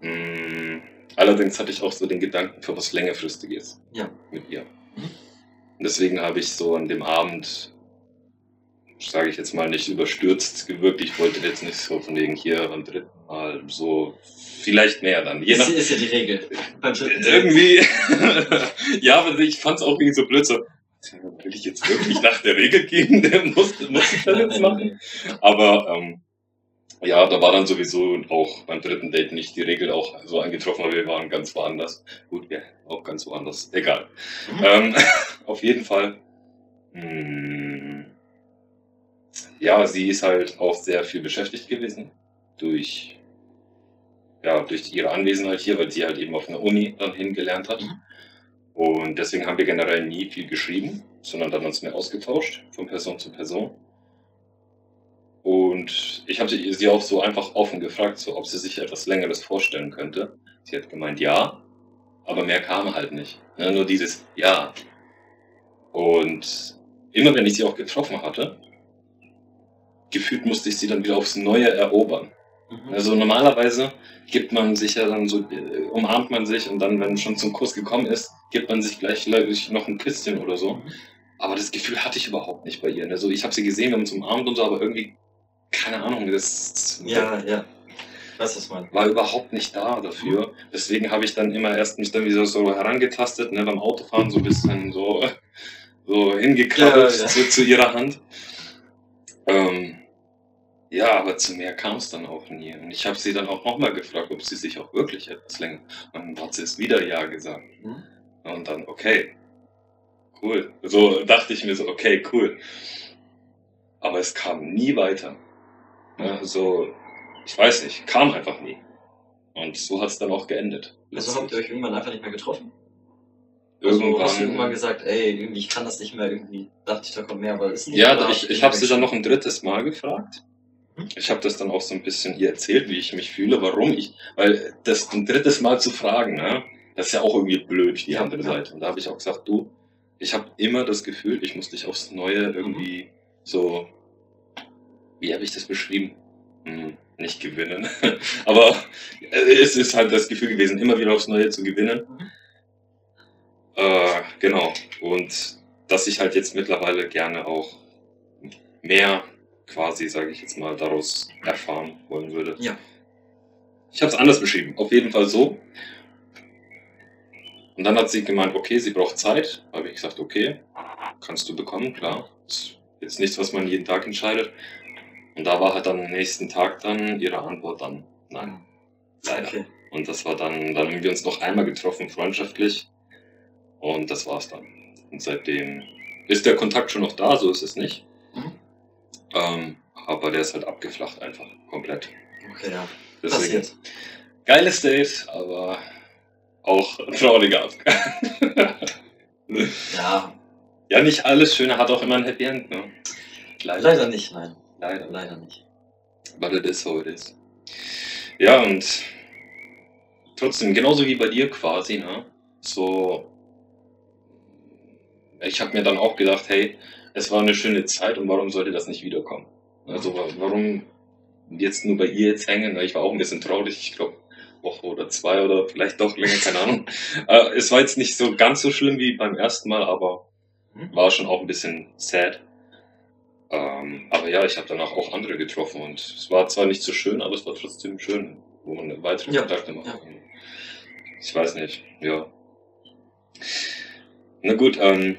S1: Mhm. Allerdings hatte ich auch so den Gedanken für was längerfristiges
S2: ja.
S1: mit ihr. Mhm. Und deswegen habe ich so an dem Abend, sage ich jetzt mal, nicht überstürzt gewirkt. Ich wollte jetzt nicht so von wegen hier am dritten Mal so vielleicht mehr dann.
S2: Je nach, das ist ja die Regel.
S1: Irgendwie. ja, aber ich fand es auch irgendwie so blöd. So, will ich jetzt wirklich nach der Regel gehen? Der muss, muss ich das jetzt machen? Aber ähm, ja, da war dann sowieso auch beim dritten Date nicht die Regel auch so eingetroffen, weil wir waren ganz woanders. Gut, ja, auch ganz woanders. Egal. Mhm. Ähm, auf jeden Fall. Hm, ja, sie ist halt auch sehr viel beschäftigt gewesen durch, ja, durch ihre Anwesenheit hier, weil sie halt eben auf einer Uni dann hingelernt hat. Und deswegen haben wir generell nie viel geschrieben, sondern dann uns mehr ausgetauscht von Person zu Person. Und ich hatte sie auch so einfach offen gefragt, so, ob sie sich etwas Längeres vorstellen könnte. Sie hat gemeint, ja, aber mehr kam halt nicht. Ja, nur dieses Ja. Und immer wenn ich sie auch getroffen hatte, gefühlt musste ich sie dann wieder aufs Neue erobern.
S2: Mhm.
S1: Also normalerweise gibt man sich ja dann so, äh, umarmt man sich und dann, wenn schon zum Kuss gekommen ist, gibt man sich gleich noch ein Küsschen oder so.
S2: Mhm.
S1: Aber das Gefühl hatte ich überhaupt nicht bei ihr. Also ich habe sie gesehen, wir haben uns umarmt und so, aber irgendwie, keine Ahnung, das
S2: Ja, ja. Ich weiß, was man.
S1: war überhaupt nicht da dafür. Deswegen habe ich dann immer erst mich dann wieder so herangetastet, ne, beim Autofahren so ein bisschen so, so hingekrabbelt
S2: Ja, ja.
S1: Zu, zu ihrer Hand. Ähm, ja, aber zu mehr kam es dann auch nie. Und ich habe sie dann auch nochmal gefragt, ob sie sich auch wirklich etwas länger. Und dann hat sie es wieder Ja gesagt.
S2: Mhm.
S1: Und dann, okay, cool. So dachte ich mir so, okay, cool. Aber es kam nie weiter. Ja, so, ich weiß nicht, kam einfach nie. Und so hat es dann auch geendet.
S2: Also habt ihr euch irgendwann einfach nicht mehr getroffen?
S1: irgendwann.
S2: Also hast du irgendwann gesagt, ey, irgendwie, ich kann das nicht mehr, irgendwie dachte ich, da kommt mehr, weil es nicht
S1: ja, ich, ich habe sie dann noch ein drittes Mal gefragt. Ich habe das dann auch so ein bisschen ihr erzählt, wie ich mich fühle, warum ich, weil das ein drittes Mal zu fragen, ne, das ist ja auch irgendwie blöd, die andere. Seite. Und da habe ich auch gesagt, du, ich habe immer das Gefühl, ich muss dich aufs Neue irgendwie so, wie habe ich das beschrieben? Hm, nicht gewinnen, aber es ist halt das Gefühl gewesen, immer wieder aufs Neue zu gewinnen.
S2: Mhm.
S1: Äh, genau. Und dass ich halt jetzt mittlerweile gerne auch mehr quasi, sage ich jetzt mal, daraus erfahren wollen würde.
S2: Ja.
S1: Ich habe es anders beschrieben. Auf jeden Fall so. Und dann hat sie gemeint, okay, sie braucht Zeit. Habe ich gesagt, okay, kannst du bekommen, klar. Ist jetzt nichts, was man jeden Tag entscheidet. Und da war halt dann am nächsten Tag dann ihre Antwort dann, nein, leider.
S2: Okay.
S1: Und das war dann, dann haben wir uns noch einmal getroffen, freundschaftlich. Und das war's dann. Und seitdem ist der Kontakt schon noch da, so ist es nicht.
S2: Mhm.
S1: Ähm, aber der ist halt abgeflacht einfach, komplett.
S2: Okay, ja.
S1: Deswegen,
S2: Passiert.
S1: geiles Date, aber auch trauriger Abgang.
S2: Ja,
S1: ja, nicht alles Schöne hat auch immer ein Happy End, ne? Leider.
S2: leider nicht, nein.
S1: Leider.
S2: Leider nicht.
S1: But it is how it is. Ja, und trotzdem, genauso wie bei dir quasi, ne? So, ich habe mir dann auch gedacht, hey, es war eine schöne Zeit und warum sollte das nicht wiederkommen? Also wa- warum jetzt nur bei ihr jetzt hängen? Ich war auch ein bisschen traurig, ich glaube Woche oder zwei oder vielleicht doch länger, keine Ahnung. äh, es war jetzt nicht so ganz so schlimm wie beim ersten Mal, aber
S2: Mhm.
S1: war schon auch ein bisschen sad. Ähm, aber ja, ich habe danach auch andere getroffen und es war zwar nicht so schön, aber es war trotzdem schön, wo man weitere
S2: Ja,
S1: Kontakte macht.
S2: ja.
S1: Ich weiß nicht, ja. Na gut, ähm,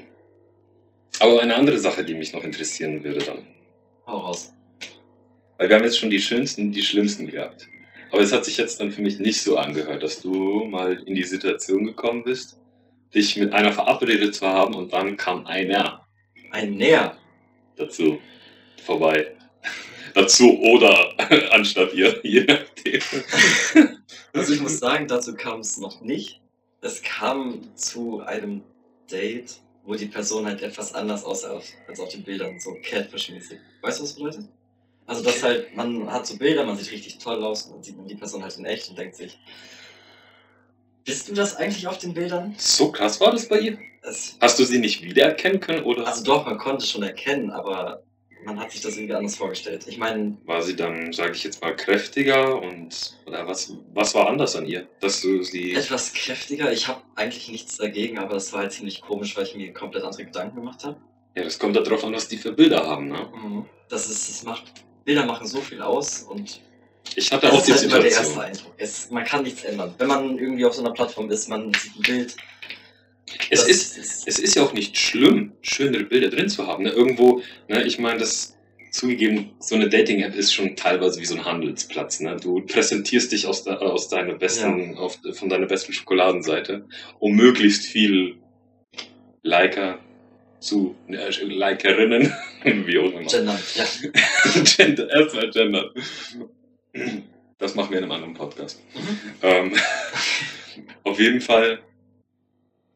S1: aber eine andere Sache, die mich noch interessieren würde dann.
S2: Hau raus.
S1: Weil wir haben jetzt schon die schönsten, die schlimmsten gehabt. Aber es hat sich jetzt dann für mich nicht so angehört, dass du mal in die Situation gekommen bist, dich mit einer verabredet zu haben und dann kam einer
S2: Ein Näher.
S1: dazu vorbei. dazu oder anstatt ihr, je nachdem.
S2: Also ich muss sagen, dazu kam es noch nicht. Es kam zu einem Date, wo die Person halt etwas anders aussah als auf den Bildern, so Catfish-mäßig. Weißt du, was das bedeutet? Also das halt, man hat so Bilder, man sieht richtig toll aus und dann sieht man die Person halt in echt und denkt sich, bist du das eigentlich auf den Bildern?
S1: So krass war das bei ihr?
S2: Es,
S1: Hast du sie nicht wiedererkennen können oder
S2: also doch, man konnte schon erkennen, aber man hat sich das irgendwie anders vorgestellt. Ich meine,
S1: war sie dann, sage ich jetzt mal, kräftiger und oder was, was war anders an ihr, dass du sie
S2: etwas kräftiger. Ich habe eigentlich nichts dagegen, aber das war halt ziemlich komisch, weil ich mir komplett andere Gedanken gemacht habe.
S1: ja, das kommt darauf an, was die für Bilder haben, ne?
S2: Mhm. Das ist, das macht, Bilder machen so viel aus und
S1: Ich hatte
S2: das
S1: auch
S2: ist
S1: die
S2: halt immer der
S1: Situation.
S2: erste Eindruck. Es, man kann nichts ändern. Wenn man irgendwie auf so einer Plattform ist, man sieht ein Bild.
S1: Es ist, es ist ja auch nicht schlimm, schönere Bilder drin zu haben. Ne? Irgendwo, ne, ich meine, das zugegeben, so eine Dating-App ist schon teilweise wie so ein Handelsplatz. Ne? Du präsentierst dich aus, de, aus deiner besten, auf, von deiner besten Schokoladenseite, um möglichst viel Liker, zu äh, Likerinnen, wie auch immer.
S2: Gender, ja.
S1: Gender, erstmal Gender. Das machen wir in einem anderen Podcast.
S2: Mhm.
S1: Ähm, auf jeden Fall,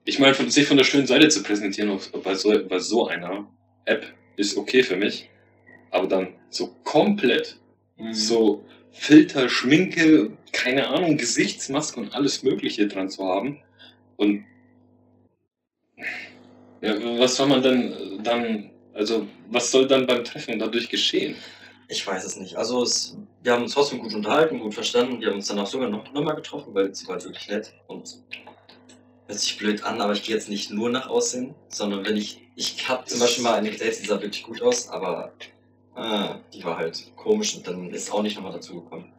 S1: ich meine, sich von der schönen Seite zu präsentieren auf, bei, so, bei so einer App ist okay für mich, aber dann so komplett
S2: Mhm.
S1: so Filter, Schminke, keine Ahnung, Gesichtsmaske und alles Mögliche dran zu haben. Und ja, was soll man denn äh, dann, also was soll dann beim Treffen dadurch geschehen?
S2: Ich weiß es nicht. Also es, wir haben uns trotzdem gut unterhalten, gut verstanden. Wir haben uns danach sogar noch, noch mal getroffen, weil sie war wirklich nett und hört sich blöd an, aber ich gehe jetzt nicht nur nach Aussehen, sondern wenn ich, ich habe zum Beispiel mal eine gedatet, die sah wirklich gut aus, aber äh, die war halt komisch und dann ist auch nicht nochmal dazu gekommen.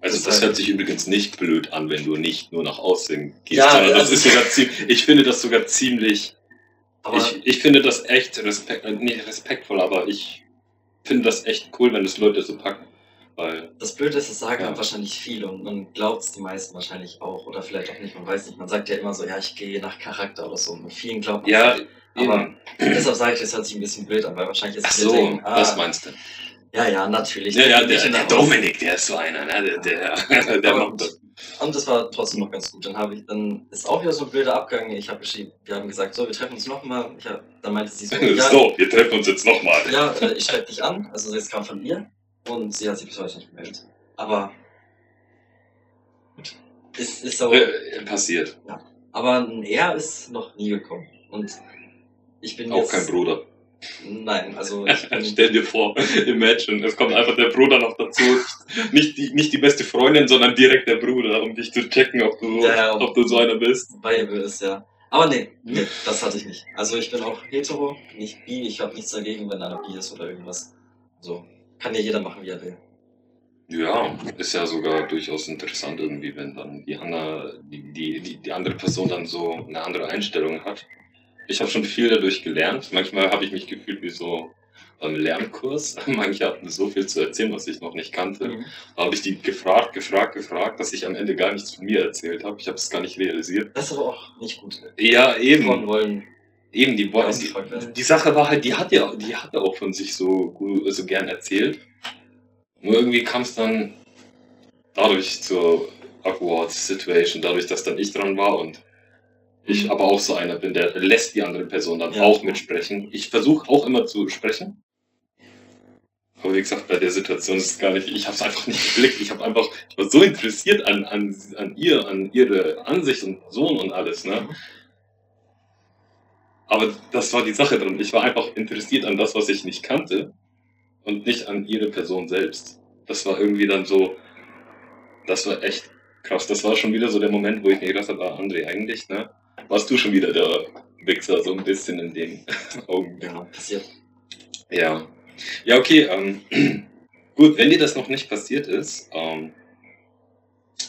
S1: Also
S2: Das
S1: das hört sich übrigens nicht blöd an, wenn du nicht nur nach Aussehen gehst,
S2: Ja,
S1: sondern das
S2: also-
S1: ist sogar ziemlich, ich finde das sogar ziemlich, ich, ich finde das echt respekt, äh, nicht respektvoll, aber ich finde das echt cool, wenn das Leute so packen. Weil,
S2: das Blöde ist, das sagen
S1: Ja.
S2: wahrscheinlich viele und man glaubt es die meisten wahrscheinlich auch oder vielleicht auch nicht, man weiß nicht. Man sagt ja immer so, ja, ich gehe nach Charakter oder so. Mit vielen glaubt man
S1: ja,
S2: Aber
S1: eben.
S2: deshalb sage ich, das hört sich ein bisschen blöd an, weil wahrscheinlich ist viele
S1: so,
S2: denken, ah,
S1: was meinst du?
S2: Ja, ja, natürlich.
S1: Ja, ja,
S2: Nicht
S1: der, der
S2: Haus-
S1: Dominik, der ist so einer, ne? Der, der, der
S2: Aber
S1: macht das.
S2: Und das war trotzdem noch ganz gut. Dann habe ich, dann ist auch wieder so ein blöder Abgang. Ich habe geschrieben, wir haben gesagt, so, wir treffen uns nochmal. Dann meinte sie so, ja,
S1: So, wir treffen uns jetzt nochmal.
S2: ja äh, ich schreibe dich an. Also das kam von ihr und sie hat sich bis heute nicht gemeldet. Aber gut, ist, ist so.
S1: Äh, passiert.
S2: Aber ein Er ist noch nie gekommen. Und ich bin
S1: Auch
S2: jetzt,
S1: kein Bruder.
S2: Nein, also
S1: Stell dir vor, imagine, es kommt einfach der Bruder noch dazu. Nicht die, nicht die beste Freundin, sondern direkt der Bruder, um dich zu checken, ob du,
S2: Ja, ja.
S1: ob du so einer bist.
S2: Bible ist ja. Aber nee, nee, das hatte ich nicht. Also ich bin auch hetero, nicht bi. Ich habe nichts dagegen, wenn einer bi ist oder irgendwas. So. Kann ja jeder machen, wie er will.
S1: Ja, ist ja sogar durchaus interessant irgendwie, wenn dann die andere, die, die, die, andere Person dann so eine andere Einstellung hat. Ich habe schon viel dadurch gelernt. Manchmal habe ich mich gefühlt wie so beim Lernkurs. Manche hatten so viel zu erzählen, was ich noch nicht kannte.
S2: Mhm.
S1: Da habe ich die gefragt, gefragt, gefragt, dass ich am Ende gar nichts von mir erzählt habe. Ich habe es gar nicht realisiert.
S2: Das ist aber auch nicht gut.
S1: Ja, eben.
S2: Frauen wollen.
S1: Eben, die, die, die Sache war halt, die hat ja, die hatte auch von sich so, so gern erzählt. Nur irgendwie kam es dann dadurch zur awkward Situation, dadurch, dass dann ich dran war und ich
S2: Mhm.
S1: aber auch so einer bin, der lässt die andere Person dann
S2: Ja.
S1: auch mitsprechen. Ich versuche auch immer zu sprechen. Aber wie gesagt, bei der Situation ist es gar nicht, ich habe es einfach nicht geblickt. Ich habe einfach, ich war so interessiert an, an, an ihr, an ihre Ansicht und Sohn und alles, ne? Aber das war die Sache drin. Ich war einfach interessiert an das, was ich nicht kannte und nicht an ihre Person selbst. Das war irgendwie dann so, das war echt krass. Das war schon wieder so der Moment, wo ich mir gedacht habe, ah, André, eigentlich, ne? Warst du schon wieder der Wichser, so ein bisschen in dem Augenblick.
S2: Ja, passiert.
S1: Ja. Ja, okay. Ähm, gut, wenn dir das noch nicht passiert ist, ähm,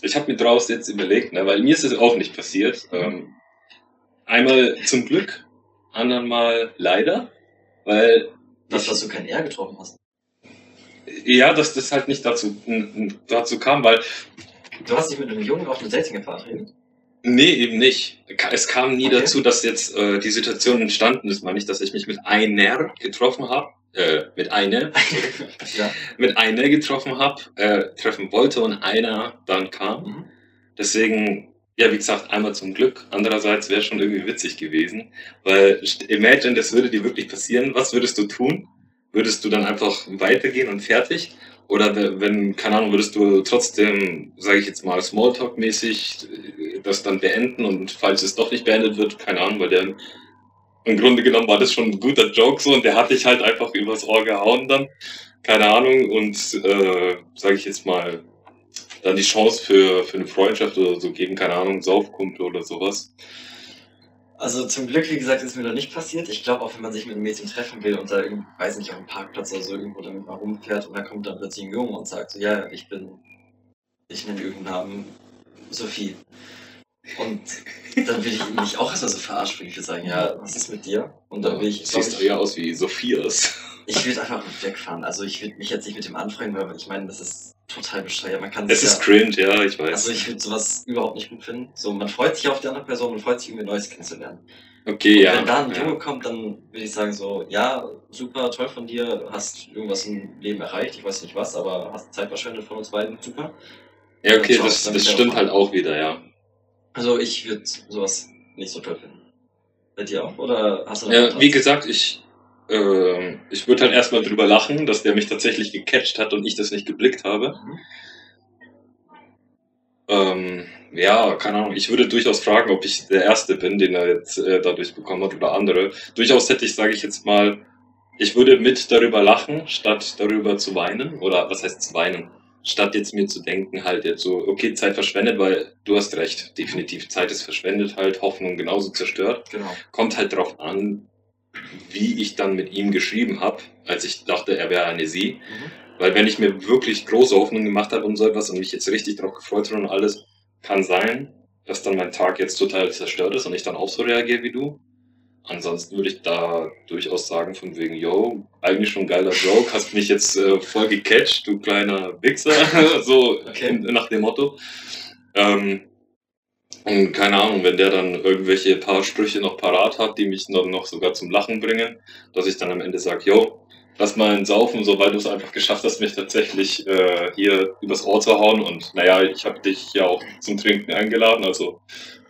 S1: ich habe mir draus jetzt überlegt, ne, weil mir ist es auch nicht passiert. Ähm, einmal zum Glück, andermal leider, weil
S2: Das, dass du kein R getroffen hast.
S1: ja, dass das halt nicht dazu, dazu kam, weil
S2: Du hast dich mit einem Jungen auf eine Dating verabredet.
S1: Nee, eben nicht. Es kam nie
S2: Okay.
S1: dazu, dass jetzt äh, die Situation entstanden ist, meine ich, dass ich mich mit einer getroffen habe, äh, mit einer,
S2: ja.
S1: mit einer getroffen habe, äh, treffen wollte und einer dann kam.
S2: Mhm.
S1: Deswegen, ja, wie gesagt, einmal zum Glück. Andererseits wäre schon irgendwie witzig gewesen, weil imagine, das würde dir wirklich passieren. Was würdest du tun? Würdest du dann einfach weitergehen und fertig? Oder we- wenn, keine Ahnung, würdest du trotzdem, sage ich jetzt mal, Smalltalk-mäßig äh, das dann beenden und falls es doch nicht beendet wird, keine Ahnung, weil der im Grunde genommen war das schon ein guter Joke so und der hat dich halt einfach übers Ohr gehauen dann, keine Ahnung, und äh, sage ich jetzt mal, dann die Chance für, für eine Freundschaft oder so geben, keine Ahnung, Saufkumpel oder sowas.
S2: Also zum Glück, wie gesagt, ist mir noch nicht passiert. Ich glaube auch, wenn man sich mit einem Mädchen treffen will und da irgendwie, weiß nicht, auf dem Parkplatz oder so irgendwo damit mal rumfährt und da kommt dann plötzlich ein Junge und sagt so, ja, ich bin, ich nenne irgendeinen Namen, Sophie. Und dann will ich mich auch erstmal so verarschen, will ich würde sagen, ja, was ist mit dir? Und dann will ich, glaub
S1: Siehst
S2: ich,
S1: eher aus wie Sophias.
S2: Ich würde einfach wegfahren. Also ich würde mich jetzt nicht mit dem anfreunden, weil ich meine, das ist total bescheuert. Man kann
S1: Es ist
S2: ja,
S1: cringe, ja, ich weiß.
S2: Also ich würde sowas überhaupt nicht gut finden. So, man freut sich auf die andere Person, man freut sich irgendwie Neues kennenzulernen.
S1: okay,
S2: Und
S1: ja.
S2: wenn da ein
S1: ja.
S2: Junge kommt, dann würde ich sagen so, ja, super, toll von dir, hast irgendwas im Leben erreicht, ich weiß nicht was, aber hast Zeit verschwendet von uns beiden, super.
S1: Ja, okay, das, das stimmt halt auch wieder, ja.
S2: Also ich würde sowas nicht so toll finden. Bei dir auch? Oder hast du
S1: Ja, wie gesagt, ich, ähm, ich würde halt erstmal drüber lachen, dass der mich tatsächlich gecatcht hat und ich das nicht geblickt habe.
S2: Mhm.
S1: Ähm, ja, keine Ahnung. Ich würde durchaus fragen, ob ich der Erste bin, den er jetzt äh, dadurch bekommen hat oder andere. Durchaus hätte ich, sage ich jetzt mal, ich würde mit darüber lachen, statt darüber zu weinen. Oder was heißt zu weinen? Statt jetzt mir zu denken, halt jetzt so, okay, Zeit verschwendet, weil du hast recht, definitiv Zeit ist verschwendet, halt Hoffnung genauso zerstört
S2: Genau.
S1: kommt halt drauf an, wie ich dann mit ihm geschrieben habe, als ich dachte, er wäre eine Sie.
S2: Mhm.
S1: Weil wenn ich mir wirklich große Hoffnung gemacht habe und so etwas und mich jetzt richtig drauf gefreut habe und alles, kann sein, dass dann mein Tag jetzt total zerstört ist und ich dann auch so reagiere wie du. Ansonsten würde ich da durchaus sagen, von wegen, yo, eigentlich schon ein geiler Joke, hast mich jetzt äh, voll gecatcht, du kleiner Wichser, so
S2: Okay.
S1: nach dem Motto. Ähm, und keine Ahnung, wenn der dann irgendwelche paar Sprüche noch parat hat, die mich noch, noch sogar zum Lachen bringen, dass ich dann am Ende sage, yo, lass mal einen saufen, so weil du es einfach geschafft hast, mich tatsächlich äh, hier übers Ohr zu hauen. Und naja, ich habe dich ja auch zum Trinken eingeladen, also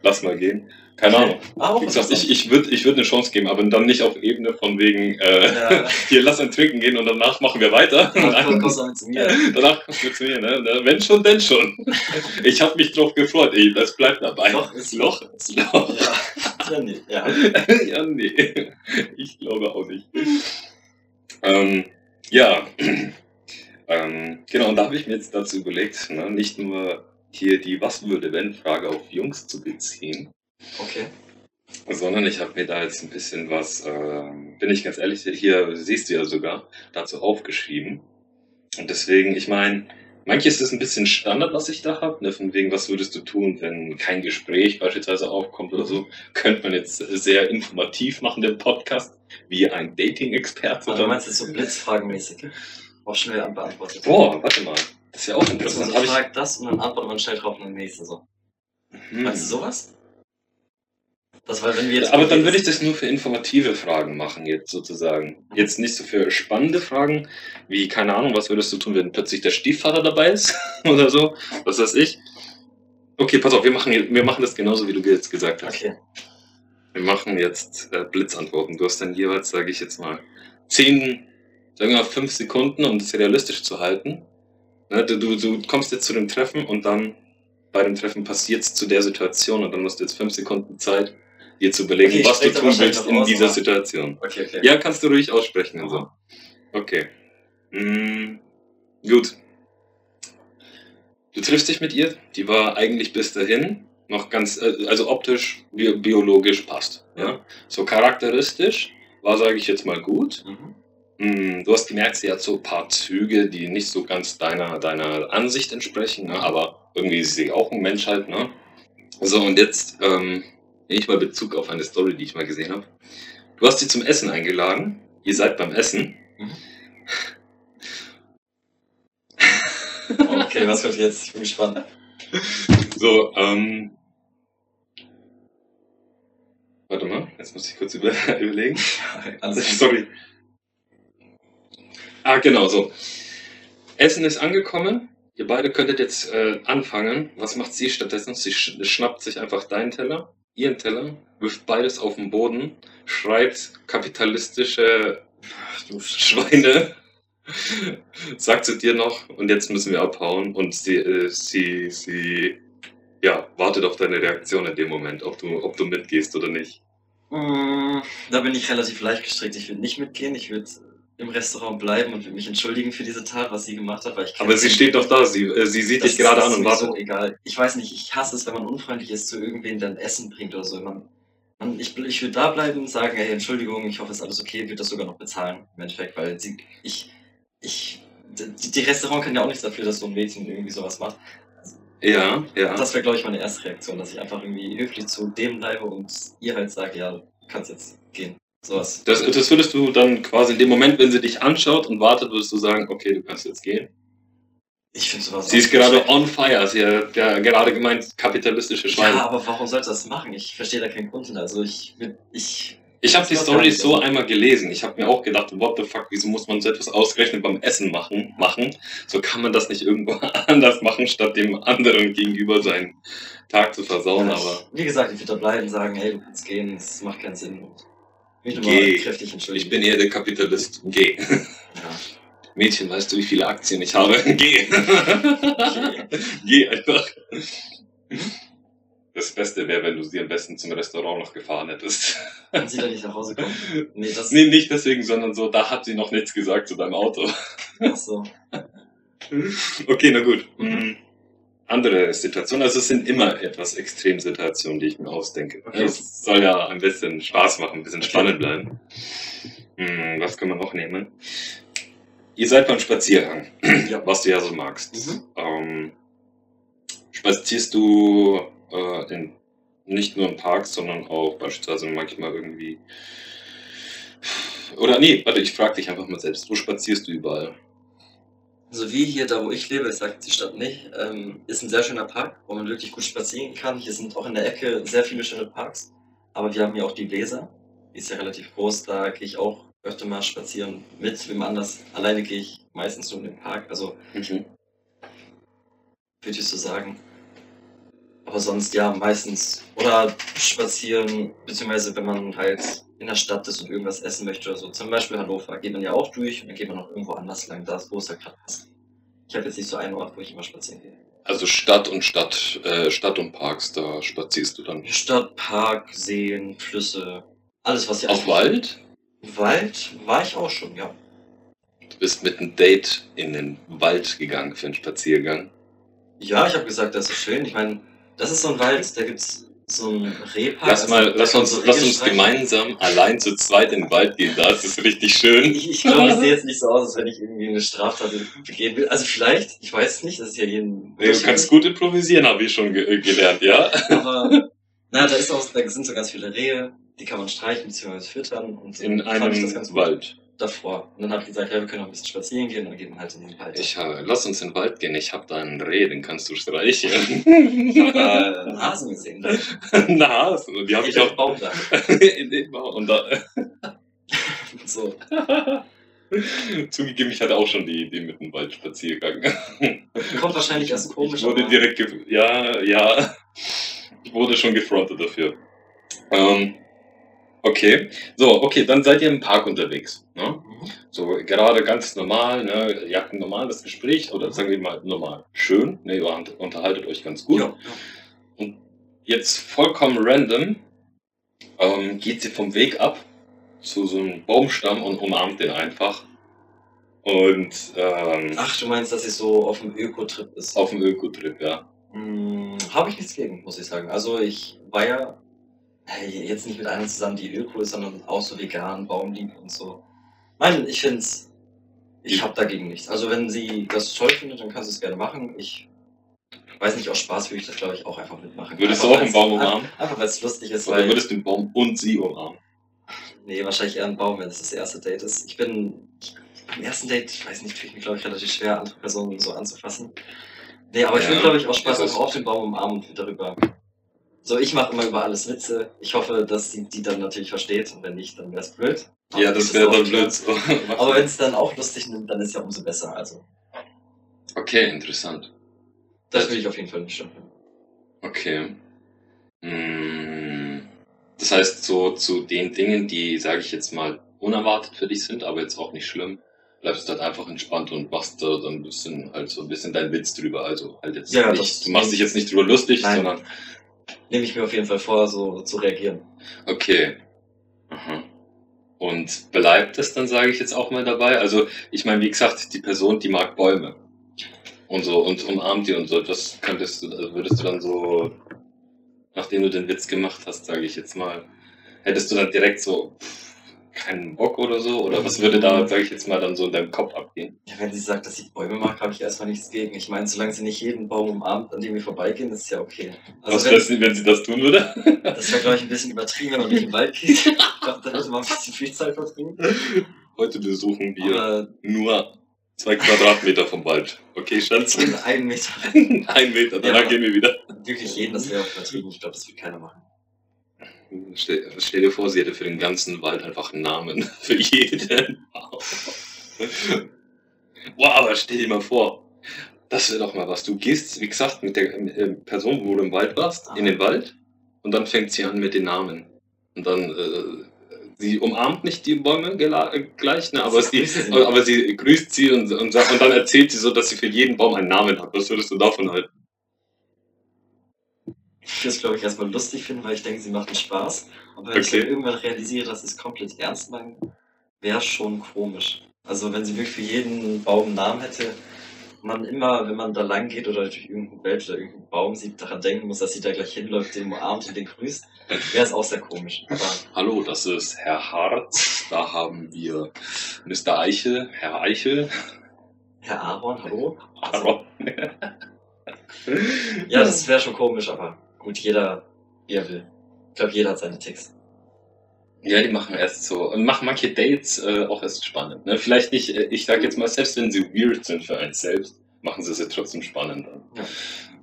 S1: lass mal gehen. Keine Ahnung.
S2: Ah,
S1: Wie gesagt, ich, ich würde ich würd eine Chance geben, aber dann nicht auf Ebene von wegen, äh,
S2: Ja.
S1: hier lass ein Trinken gehen und danach machen wir weiter. Nein.
S2: kommst du zu mir.
S1: Danach kommst du zu mir, ne? Wenn schon, denn schon. Ich habe mich drauf gefreut, ey, das bleibt dabei.
S2: Loch ist
S1: Loch ist Loch.
S2: Ja. Ja, nee. ja.
S1: ja, nee. Ich glaube auch nicht. Ähm, ja. Ähm, genau, und da habe ich mir jetzt dazu überlegt, ne, nicht nur hier die Was würde wenn Frage auf Jungs zu beziehen,
S2: Okay.
S1: sondern ich habe mir da jetzt ein bisschen was, ähm, bin ich ganz ehrlich, hier siehst du ja sogar, dazu aufgeschrieben. Und deswegen, ich meine, manches ist ein bisschen Standard, was ich da habe, ne, von wegen, was würdest du tun, wenn kein Gespräch beispielsweise aufkommt oder so, könnte man jetzt sehr informativ machen, den Podcast, wie ein Dating-Experte.
S2: Also, du meinst jetzt so blitzfragenmäßig? Auch schnell beantwortet.
S1: Boah, warte mal, das ist ja auch
S2: man
S1: interessant.
S2: so
S1: Hab ich,
S2: fragt das und dann antwortet man schnell drauf und dann nächste so.
S1: hm.
S2: Meinst du sowas? Das, weil wenn wir jetzt
S1: Aber dann würde ich das nur für informative Fragen machen, jetzt sozusagen. Jetzt nicht so für spannende Fragen, wie, keine Ahnung, was würdest du tun, wenn plötzlich der Stiefvater dabei ist oder so, was weiß ich. Okay, pass auf, wir machen, wir machen das genauso, wie du jetzt gesagt hast.
S2: Okay.
S1: Wir machen jetzt äh, Blitzantworten. Du hast dann jeweils, sage ich jetzt mal, zehn, sagen wir mal, fünf Sekunden, um das realistisch zu halten. Ne, du, du, du kommst jetzt zu dem Treffen und dann bei dem Treffen passiert es zu der Situation und dann hast du jetzt fünf Sekunden Zeit, dir zu überlegen,
S2: Okay,
S1: was du tun willst in
S2: aus,
S1: dieser
S2: aber-
S1: Situation.
S2: Okay, okay.
S1: Ja, kannst du ruhig aussprechen und so. Okay. Mm, gut. Du triffst dich mit ihr, die war eigentlich bis dahin noch ganz, äh, also optisch, bi biologisch passt. Ja? So charakteristisch war, sage ich jetzt mal, gut.
S2: Mhm.
S1: Mm, Du hast gemerkt, sie hat so ein paar Züge, die nicht so ganz deiner, deiner Ansicht entsprechen, ne? aber irgendwie ist sie auch ein Mensch halt. Ne? So, und jetzt ähm, nehme ich mal Bezug auf eine Story, die ich mal gesehen habe. Du hast sie zum Essen eingeladen. Ihr seid beim Essen.
S2: Okay, was kommt jetzt? Ich bin gespannt.
S1: So, ähm. Warte mal, jetzt muss ich kurz über überlegen.
S2: Alles
S1: Sorry. Ah, genau, so. Essen ist angekommen. Ihr beide könntet jetzt äh, anfangen. Was macht sie stattdessen? Sie sch schnappt sich einfach deinen Teller, ihren Teller, wirft beides auf den Boden, schreit kapitalistische Schweine, sagt zu dir noch und jetzt müssen wir abhauen und sie, äh, sie, sie, ja, wartet auf deine Reaktion in dem Moment, ob du, ob du mitgehst oder nicht.
S2: Mm, Da bin ich relativ leicht gestrickt. Ich würde nicht mitgehen. Ich würde im Restaurant bleiben und mich entschuldigen für diese Tat, was sie gemacht hat. Weil ich
S1: Aber sie steht doch da, sie, äh, sie sieht dich gerade an und
S2: wartet.
S1: wartet.
S2: egal. Ich weiß nicht, ich hasse es, wenn man unfreundlich ist zu irgendwen, dann Essen bringt oder so. Man, man, ich ich würde da bleiben und sagen, hey, Entschuldigung, ich hoffe, es ist alles okay, würde das sogar noch bezahlen, im Endeffekt, weil sie, ich, ich, die, die Restaurant kann ja auch nichts dafür, dass so ein Mädchen irgendwie sowas macht.
S1: Ja, ja.
S2: Das wäre, glaube ich, meine erste Reaktion, dass ich einfach irgendwie höflich zu dem bleibe und ihr halt sage, ja, du kannst jetzt gehen. Sowas.
S1: Das, das würdest du dann quasi in dem Moment, wenn sie dich anschaut und wartet, würdest du sagen, okay, du kannst jetzt gehen.
S2: Ich finde sowas.
S1: Sie ist gerade on fire. Sie hat ja gerade gemeint, kapitalistische Schweine.
S2: Ja, aber warum sollte das machen? Ich verstehe da keinen Grund hinter. Also ich, ich
S1: Ich habe die Story so einmal gelesen. Ich habe mir auch gedacht, what the fuck, wieso muss man so etwas ausgerechnet beim Essen machen? machen? So kann man das nicht irgendwo anders machen, statt dem anderen gegenüber seinen Tag zu versauen.
S2: Ja,
S1: Aber
S2: ich, wie gesagt, ich würde da bleiben und sagen, hey, du kannst gehen, das macht keinen Sinn. Mich
S1: Geh.
S2: kräftig entschuldigen.
S1: ich bin eher der Kapitalist. Geh.
S2: Ja.
S1: Mädchen, weißt du, wie viele Aktien ich habe? Geh. Geh einfach. Das Beste wäre, wenn du sie am besten zum Restaurant noch gefahren hättest.
S2: Kann sie da nicht nach Hause kommen? Nee, das
S1: Nee, nicht deswegen, sondern so, da hat sie noch nichts gesagt zu deinem Auto.
S2: ach so.
S1: Okay, na gut.
S2: Mhm.
S1: Andere Situationen, also es sind immer etwas Extremsituationen, die ich mir ausdenke.
S2: Okay.
S1: Es soll ja ein bisschen Spaß machen, ein bisschen spannend bleiben. Hm, was können wir noch nehmen? Ihr seid beim Spaziergang,
S2: Ja.
S1: was du ja so magst.
S2: Mhm.
S1: Ähm, spazierst du äh, in, nicht nur in Parks, sondern auch beispielsweise manchmal irgendwie. Oder nee, warte, ich frage dich einfach mal selbst. Wo spazierst du überall?
S2: Also wie hier, da wo ich lebe, ich sage die Stadt nicht, ähm, ist ein sehr schöner Park, wo man wirklich gut spazieren kann. Hier sind auch in der Ecke sehr viele schöne Parks. Aber wir haben hier auch die Weser. Die ist ja relativ groß, da gehe ich auch öfter mal spazieren mit wem anders. Alleine gehe ich meistens nur in den Park, also
S1: Mhm.
S2: würde ich so sagen. Aber sonst ja, meistens. Oder spazieren, beziehungsweise wenn man halt in der Stadt ist und irgendwas essen möchte oder so. Zum Beispiel Hannover geht man ja auch durch und dann geht man noch irgendwo anders lang, da wo es halt gerade passt. Ich habe jetzt nicht so einen Ort, wo ich immer spazieren gehe.
S1: Also Stadt und Stadt, äh, Stadt und Parks, da spazierst du dann.
S2: Stadt, Park, Seen, Flüsse, alles was hier
S1: Auch Wald?
S2: Wald war ich auch schon, ja.
S1: Du bist mit einem Date in den Wald gegangen für einen Spaziergang.
S2: Ja, ich habe gesagt, das ist schön. Ich meine, das ist so ein Wald, da gibt's so ein Rehpark.
S1: Lass
S2: also
S1: mal, lass uns,
S2: so
S1: lass uns gemeinsam allein zu zweit in den Wald gehen. Da ist es richtig schön.
S2: Ich, ich glaube, ich sehe jetzt nicht so aus, als wenn ich irgendwie eine Straftat begehen will. Also vielleicht, ich weiß es nicht, das ist ja jeden.
S1: Nee, du kannst gut improvisieren, habe ich schon ge äh, gelernt, ja.
S2: Aber, na, da ist auch, da sind so ganz viele Rehe, die kann man streichen bzw. füttern und
S1: In
S2: das ganz
S1: einem
S2: gut
S1: Wald.
S2: Davor. Und dann habe ich gesagt, ja, wir können auch ein bisschen spazieren gehen und dann geht man halt in den Wald.
S1: Ich, äh, lass uns in den Wald gehen. Ich habe da einen Reh, den kannst du streicheln.
S2: Ich habe da einen Hasen gesehen, da.
S1: Na, Hasen. Und die habe ich auch
S2: Baum da.
S1: in den Baum. Und da,
S2: So.
S1: Zugegeben, ich hatte auch schon die Idee mit dem Waldspaziergang.
S2: Kommt wahrscheinlich erst komisch,
S1: Ich wurde direkt, ja, ja, ich wurde schon gefrontet dafür. Ähm, okay, so, okay, dann seid ihr im Park unterwegs. Ne?
S2: Mhm.
S1: So, gerade ganz normal, ne? ihr habt ein normales Gespräch, oder sagen wir mal normal schön, ne? ihr unter- unterhaltet euch ganz gut.
S2: Ja,
S1: Und jetzt vollkommen random ähm, geht sie vom Weg ab zu so einem Baumstamm und umarmt den einfach. Und ähm,
S2: Ach, du meinst, dass sie so auf dem Öko-Trip ist?
S1: auf dem Ökotrip, ja.
S2: Hm, Habe ich nichts gegen, muss ich sagen. Also ich war ja hey, jetzt nicht mit einer zusammen, die Öko ist, sondern auch so vegan, Baumlieb und so. Nein, ich find's. Ich
S1: Die-
S2: habe dagegen nichts. Also wenn sie das toll findet, dann kann sie es gerne machen. Ich weiß nicht, aus Spaß würde ich das, glaube ich, auch einfach mitmachen.
S1: Würdest
S2: einfach,
S1: du auch einen Baum umarmen?
S2: Einfach weil es lustig ist,
S1: Oder
S2: weil.
S1: würdest du den Baum und sie umarmen?
S2: Nee, wahrscheinlich eher ein Baum, wenn es das erste Date ist. Ich bin beim ersten Date, weiß nicht, fühle ich mich, glaube ich, relativ schwer, andere Personen so anzufassen. Nee, aber ich
S1: Ja,
S2: würde, glaube ich, auch Spaß einfach auf den Baum umarmen und darüber. So, ich mache immer über alles Witze. Ich hoffe, dass sie die dann natürlich versteht und wenn nicht, dann wäre es blöd. Aber
S1: Ja, das wäre dann blöd.
S2: Aber wenn es dann auch lustig nimmt, dann ist ja umso besser. Also,
S1: Okay, interessant.
S2: das will ich auf jeden Fall nicht schaffen.
S1: Okay. Hm. Das heißt, so zu den Dingen, die, sage ich jetzt mal, unerwartet für dich sind, aber jetzt auch nicht schlimm, bleibst du halt einfach entspannt und machst da dann ein bisschen, halt so ein bisschen deinen Witz drüber. Also halt jetzt
S2: Ja,
S1: nicht, du machst dich jetzt nicht drüber lustig,
S2: Nein.
S1: sondern
S2: Nehme ich mir auf jeden Fall vor, so zu reagieren.
S1: Okay. Aha. Und bleibt es dann, sage ich jetzt auch mal dabei? Also, ich meine, wie gesagt, die Person, die mag Bäume. Und so, und umarmt die und so. Das könntest du, also würdest du dann so, nachdem du den Witz gemacht hast, sage ich jetzt mal, hättest du dann direkt so, pff, keinen Bock oder so? Oder was würde da, sag ich jetzt mal, dann so in deinem Kopf abgehen?
S2: Ja, wenn sie sagt, dass sie Bäume mag, habe ich erstmal nichts gegen. Ich meine, solange sie nicht jeden Baum umarmt, an dem wir vorbeigehen, ist ja okay.
S1: was
S2: Also
S1: wäre
S2: wenn,
S1: wenn sie das tun würde?
S2: das wäre, glaube ich, ein bisschen übertrieben, wenn man durch den Wald geht. Ich glaube, da hätte man ein bisschen viel Zeit verbringen.
S1: Heute besuchen wir
S2: Aber
S1: nur zwei Quadratmeter vom Wald. Okay, Schatz?
S2: in einem Meter.
S1: Ein Meter, danach
S2: Ja.
S1: gehen wir wieder.
S2: Wirklich jeden, das wäre auch übertrieben. Ich glaube, das wird keiner machen.
S1: Stell, stell dir vor, sie hätte für den ganzen Wald einfach einen Namen. Für jeden. Boah, aber stell dir mal vor, das wäre doch mal was. Du gehst, wie gesagt, mit der äh, Person, wo du im Wald warst, in den Wald und dann fängt sie an mit den Namen. Und dann, äh, sie umarmt nicht die Bäume äh, gleich, ne, aber,
S2: Sie
S1: sie,
S2: grüßt sie.
S1: aber sie grüßt sie und, und, sagt, und dann erzählt sie so, dass sie für jeden Baum einen Namen hat. Was würdest du davon halten?
S2: Ich würde es, glaube ich, erstmal lustig finden, weil ich denke, sie macht Spaß. Aber wenn ich
S1: Okay.
S2: dann irgendwann realisiere, dass sie es komplett ernst meinen, wäre schon komisch. Also wenn sie wirklich für jeden Baum einen Namen hätte, man immer, wenn man da lang geht oder durch irgendeinen Wald oder irgendeinen Baum sieht, daran denken muss, dass sie da gleich hinläuft, den umarmt und den grüßt, wäre es auch sehr komisch. Aber
S1: Hallo, das ist Herr Harz. Da haben wir Mr. Eichel, Herr Eichel.
S2: Herr Aaron, hallo?
S1: Aaron.
S2: Ja, das wäre schon komisch, aber gut, jeder, wie er will. Ich glaube, jeder hat seine Ticks.
S1: Ja, die machen erst so, und machen manche Dates äh, auch erst spannend. Ne? Vielleicht nicht, äh, ich sag jetzt mal, selbst wenn sie weird sind für einen selbst, machen sie sie trotzdem spannend.
S2: Ja.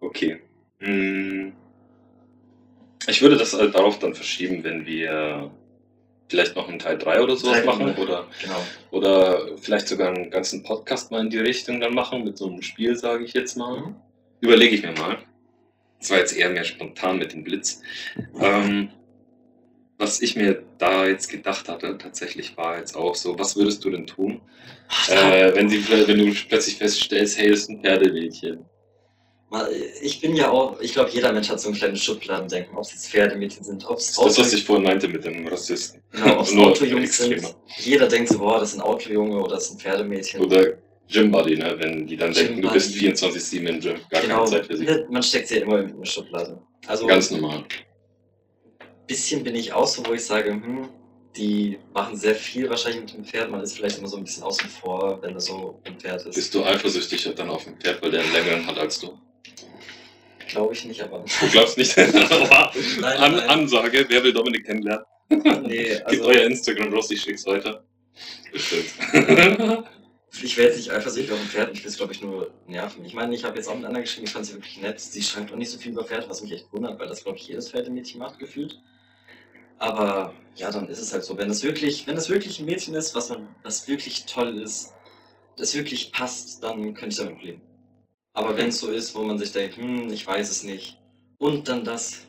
S1: Okay. Hm. Ich würde das äh, darauf dann verschieben, wenn wir vielleicht noch einen Teil 3 oder sowas
S2: Drei
S1: machen. Oder,
S2: Genau.
S1: oder vielleicht sogar einen ganzen Podcast mal in die Richtung dann machen, mit so einem Spiel, sage ich jetzt mal.
S2: Mhm.
S1: Überlege ich mir mal. Das war jetzt eher mehr spontan mit dem Blitz. Ähm, was ich mir da jetzt gedacht hatte, tatsächlich war jetzt auch so, was würdest du denn tun, äh, wenn, sie, wenn du plötzlich feststellst, hey, das ist ein Pferdemädchen.
S2: Mal, Ich bin ja auch, ich glaube, jeder Mensch hat so ein kleines Schubladendenken, ob es jetzt Pferdemädchen sind, ob es
S1: Das, was ich vorhin meinte mit dem Rassisten.
S2: genau, ob's
S1: Nur
S2: Autojungs sind. Jeder denkt so, boah, das ist ein Autojunge oder das ist ein Pferdemädchen.
S1: Oder Gym Buddy, ne? wenn die dann
S2: Gym
S1: denken, du bist
S2: Buddy.
S1: 24-7 im Gym, gar
S2: genau,
S1: keine Zeit für sie.
S2: ne, man steckt sie ja immer in eine Schublade. Also
S1: Ganz normal.
S2: bisschen bin ich auch so, wo ich sage, hm, die machen sehr viel wahrscheinlich mit dem Pferd. Man ist vielleicht immer so ein bisschen außen vor, wenn das so ein Pferd ist.
S1: Bist du eifersüchtig dann auf ein Pferd, weil der einen längeren hat als du?
S2: Glaube ich nicht, aber.
S1: Du glaubst nicht?
S2: Nein,
S1: An
S2: nein.
S1: Ansage, wer will Dominik kennenlernen?
S2: Nee, also
S1: euer Instagram raus, ich schick's weiter. Bestimmt.
S2: ich wäre jetzt nicht eifersüchtig auf ein Pferd, ich will es glaube ich nur nerven. Ich meine, ich habe jetzt auch mit einer geschrieben, ich fand sie wirklich nett. Sie schreibt auch nicht so viel über Pferde, was mich echt wundert, weil das glaube ich jedes Pferdemädchen macht, gefühlt. Aber ja, dann ist es halt so. Wenn es wirklich, wenn es wirklich ein Mädchen ist, was man, was wirklich toll ist, das wirklich passt, dann könnte ich damit leben. Aber wenn es so ist, wo man sich denkt, hm, ich weiß es nicht, und dann das,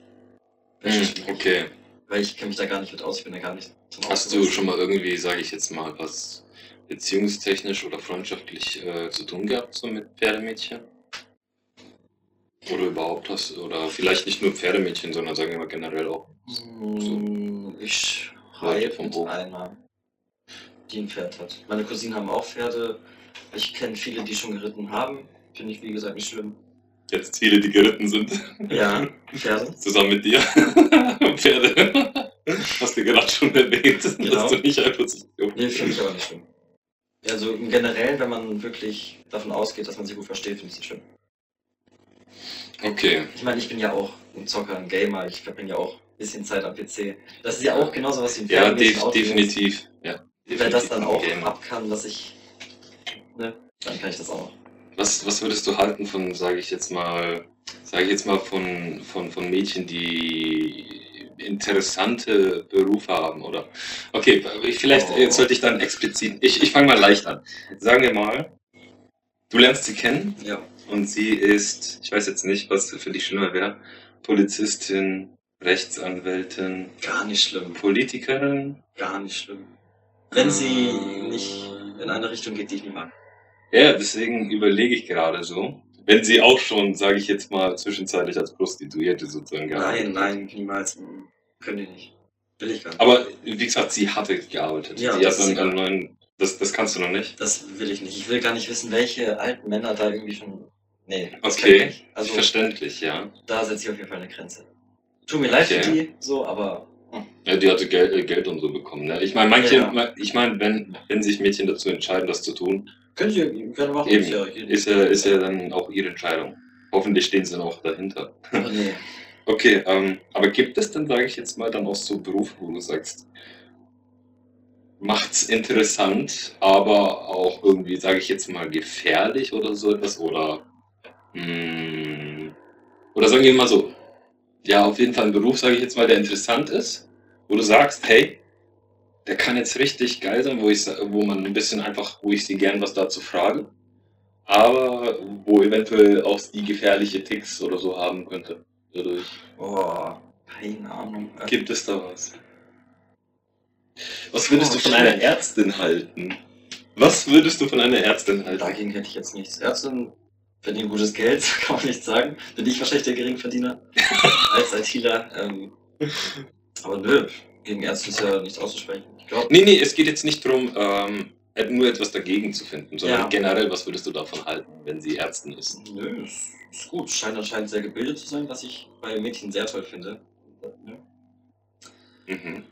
S1: Hm, okay.
S2: Weil ich kenne mich da gar nicht mit aus, ich bin da gar nicht zum
S1: Hast du schon mal irgendwie, sage ich jetzt mal, was beziehungstechnisch oder freundschaftlich äh, zu tun gehabt, so mit Pferdemädchen? Oder überhaupt hast, oder vielleicht nicht nur Pferdemädchen, sondern sagen wir mal generell auch.
S2: Hm, Ich
S1: Leute
S2: reite
S1: vom Hof.
S2: einer, die ein Pferd hat. Meine Cousinen haben auch Pferde. Ich kenne viele, die schon geritten haben. Finde ich, wie gesagt, nicht schlimm.
S1: Jetzt viele, die geritten sind,
S2: Ja, Pferde.
S1: zusammen mit dir. Pferde. Hast du gerade schon erwähnt,
S2: Genau.
S1: dass du nicht bist.
S2: Nee, finde ich aber nicht schlimm. Also im Generellen, wenn man wirklich davon ausgeht, dass man sich gut versteht, finde ich es nicht schlimm.
S1: Okay.
S2: Ich meine, ich bin ja auch ein Zocker, ein Gamer. Ich verbringe ja auch ein bisschen Zeit am PC. Das ist ja auch genauso was wie ein
S1: Ja, def definitiv. Ja,
S2: Wenn das dann auch ab kann, dass ich, ne, dann kann ich das auch.
S1: Was, was würdest du halten von, sage ich jetzt mal, sage ich jetzt mal von, von, von Mädchen, die interessante Berufe haben, oder? Okay, ich- vielleicht
S2: Oh.
S1: jetzt sollte ich dann explizit, ich, ich fange mal leicht an. Sagen wir mal, du lernst sie kennen
S2: Ja.
S1: und sie ist, ich weiß jetzt nicht, was für dich schlimmer wäre, Polizistin, Rechtsanwältin,
S2: Gar nicht schlimm.
S1: Politikerin.
S2: Gar nicht schlimm. Wenn sie nicht in eine Richtung geht, die ich nicht mag.
S1: Ja, deswegen überlege ich gerade so. Wenn sie auch schon, sage ich jetzt mal, zwischenzeitlich als Prostituierte sozusagen gearbeitet
S2: Nein, nein, niemals. Können die nicht. Will ich gar nicht.
S1: Aber wie gesagt, sie hatte gearbeitet.
S2: Ja,
S1: sie
S2: das
S1: hat einen neuen. Das, das kannst du noch nicht.
S2: Das will ich nicht. Ich will gar nicht wissen, welche alten Männer da irgendwie schon. Nee. das
S1: Okay.
S2: ich nicht. Also
S1: Verständlich, ja.
S2: da setze ich auf jeden Fall eine Grenze. Tut mir leid
S1: Okay.
S2: für die, so, aber
S1: Ja, die hatte Geld, äh, Geld und so bekommen. Ne? Ich meine, manche,
S2: Ja.
S1: ich meine, wenn, wenn sich Mädchen dazu entscheiden, das zu tun,
S2: Können Sie gerne machen.
S1: Eben.
S2: Ist ja,
S1: ist ja, ist ja dann auch ihre Entscheidung. Hoffentlich stehen sie dann auch dahinter.
S2: Nee.
S1: Okay, ähm, aber gibt es dann, sage ich jetzt mal, dann auch so Berufe, wo du sagst, macht's interessant, aber auch irgendwie, sage ich jetzt mal, gefährlich oder so etwas? Oder, mh, oder sagen wir mal so, ja, auf jeden Fall ein Beruf, sage ich jetzt mal, der interessant ist, wo du sagst, hey, der kann jetzt richtig geil sein, wo, ich, wo man ein bisschen einfach, wo ich sie gern was dazu frage, aber wo eventuell auch die gefährliche Ticks oder so haben könnte. Dadurch.
S2: Oh, keine Ahnung.
S1: Gibt es da was? Was würdest
S2: Oh,
S1: du von einer Ärztin halten? Was würdest du von einer Ärztin halten?
S2: Dagegen hätte ich jetzt nichts. Ärztin verdienen gutes Geld, kann man nicht sagen. Bin ich wahrscheinlich der Geringverdiener als ITler. Ähm, aber nö, gegen Ärzte ist ja nichts auszusprechen. Ich glaube,
S1: Nee, nee, es geht jetzt nicht darum, ähm, nur etwas dagegen zu finden, sondern
S2: Ja.
S1: generell, was würdest du davon halten, wenn sie Ärztin ist?
S2: nö, ist, ist gut. Scheint anscheinend sehr gebildet zu sein, was ich bei Mädchen sehr toll finde. Nö.
S1: Mhm.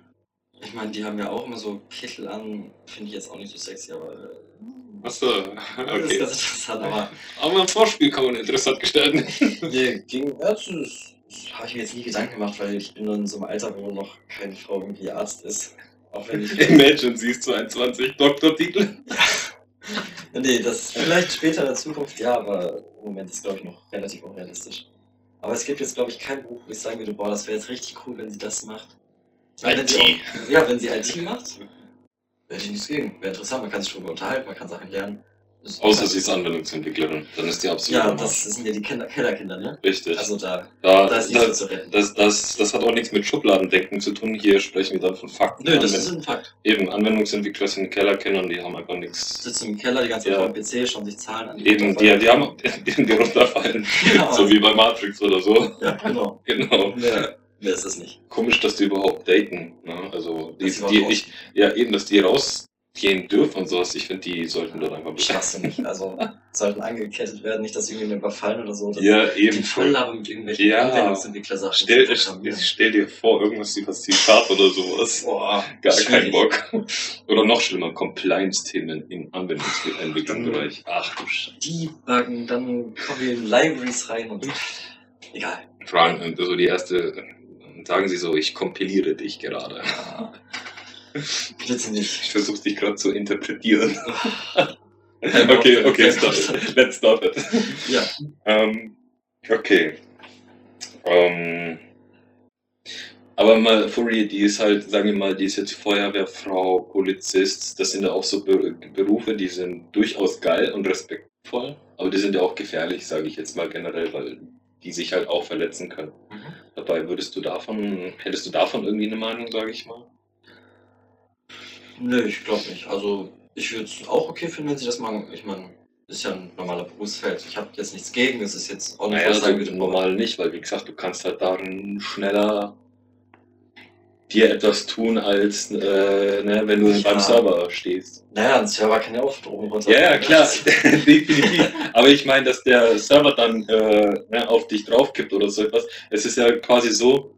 S2: Ich meine, die haben ja auch immer so Kittel an, finde ich jetzt auch nicht so sexy, aber äh,
S1: Achso,
S2: das ist
S1: okay.
S2: ganz interessant. Aber
S1: Aber im Vorspiel kann man interessant gestalten.
S2: nee, gegen Ärzte das habe ich mir jetzt nie Gedanken gemacht, weil ich bin in so einem Alter, wo noch keine Frau irgendwie Arzt ist. Auch wenn ich.
S1: Imagine, sie ist 22 Doktortitel.
S2: nee, das vielleicht später in der Zukunft, ja, aber im Moment ist glaube ich noch relativ unrealistisch. Aber es gibt jetzt glaube ich kein Buch, wo ich sagen würde, boah, das wäre jetzt richtig cool, wenn sie das macht. Meine, wenn sie
S1: IT.
S2: auch, ja, wenn sie IT macht, hätte ich nichts gegen. Wäre interessant, man kann sich darüber unterhalten, man kann Sachen lernen. Das-
S1: Außer sie ist Anwendungsentwicklerin, dann ist die absolut
S2: Ja,
S1: am
S2: das sind ja die Kinder, Kellerkinder, ne?
S1: Richtig.
S2: Also da,
S1: da,
S2: da ist nichts
S1: das,
S2: zu retten.
S1: das, das, das hat auch nichts mit Schubladendenken zu tun. Hier sprechen wir dann von Fakten.
S2: Nö, das
S1: Anwend-
S2: ist ein Fakt.
S1: Eben, Anwendungsentwickler sind Kellerkinder und die haben einfach nichts.
S2: Sitzen im Keller die ganze Zeit
S1: Ja.
S2: dem PC, schauen sich Zahlen an.
S1: Eben, die, die haben, die, die runterfallen.
S2: Ja,
S1: so wie bei Matrix oder so.
S2: Ja, genau.
S1: Genau.
S2: Mehr, mehr ist es nicht.
S1: Komisch, dass die überhaupt daten. Ne? Also, die, die, ich, ja, eben, dass die rausgehen dürfen und sowas. Ich finde, die sollten dort einfach
S2: Schwachsinnig. Also sollten angekettet werden, nicht, dass sie irgendwie überfallen oder so.
S1: Ja,
S2: die
S1: eben.
S2: labern mit irgendwelchen
S1: Ja.
S2: Anwendungsentwickler-Sachen.
S1: Stell,
S2: programmieren.
S1: stell dir vor, irgendwas über C-Sharp oder sowas.
S2: Boah,
S1: Gar keinen Bock. Oder noch schlimmer, Compliance-Themen im Anwendungsentwicklungsbereich. Ach du Scheiße.
S2: Debuggen, dann kommen wir in Libraries rein und egal.
S1: Fragen, und so die erste, sagen sie so, ich kompiliere dich gerade.
S2: Bitte nicht.
S1: Ich versuche dich gerade zu interpretieren. Okay, okay, stop it. Let's stop it.
S2: Ja.
S1: Ähm, okay. Ähm, aber mal, Fury, die ist halt, sagen wir mal, die ist jetzt Feuerwehrfrau, Polizist. Das sind ja auch so Be Berufe, die sind durchaus geil und respektvoll. Aber die sind ja auch gefährlich, sage ich jetzt mal generell, weil die sich halt auch verletzen können.
S2: Mhm.
S1: Dabei würdest du davon, hättest du davon irgendwie eine Meinung, sage ich mal?
S2: Nö, ich glaube nicht. Also, ich würde es auch okay finden, wenn sie das machen. Ich meine, ist ja ein normaler Berufsfeld. Ich habe jetzt nichts gegen. Es ist jetzt auch nicht,
S1: Naja, also normal nicht, weil wie gesagt, du kannst halt darin schneller dir etwas tun, als äh, ne, wenn du
S2: Ja.
S1: beim Server stehst.
S2: Naja, ein Server kann ja auch Strom runter.
S1: Ja, ja, klar, definitiv. Aber ich meine, dass der Server dann äh, ne, auf dich draufkippt oder so etwas. Es ist ja quasi so,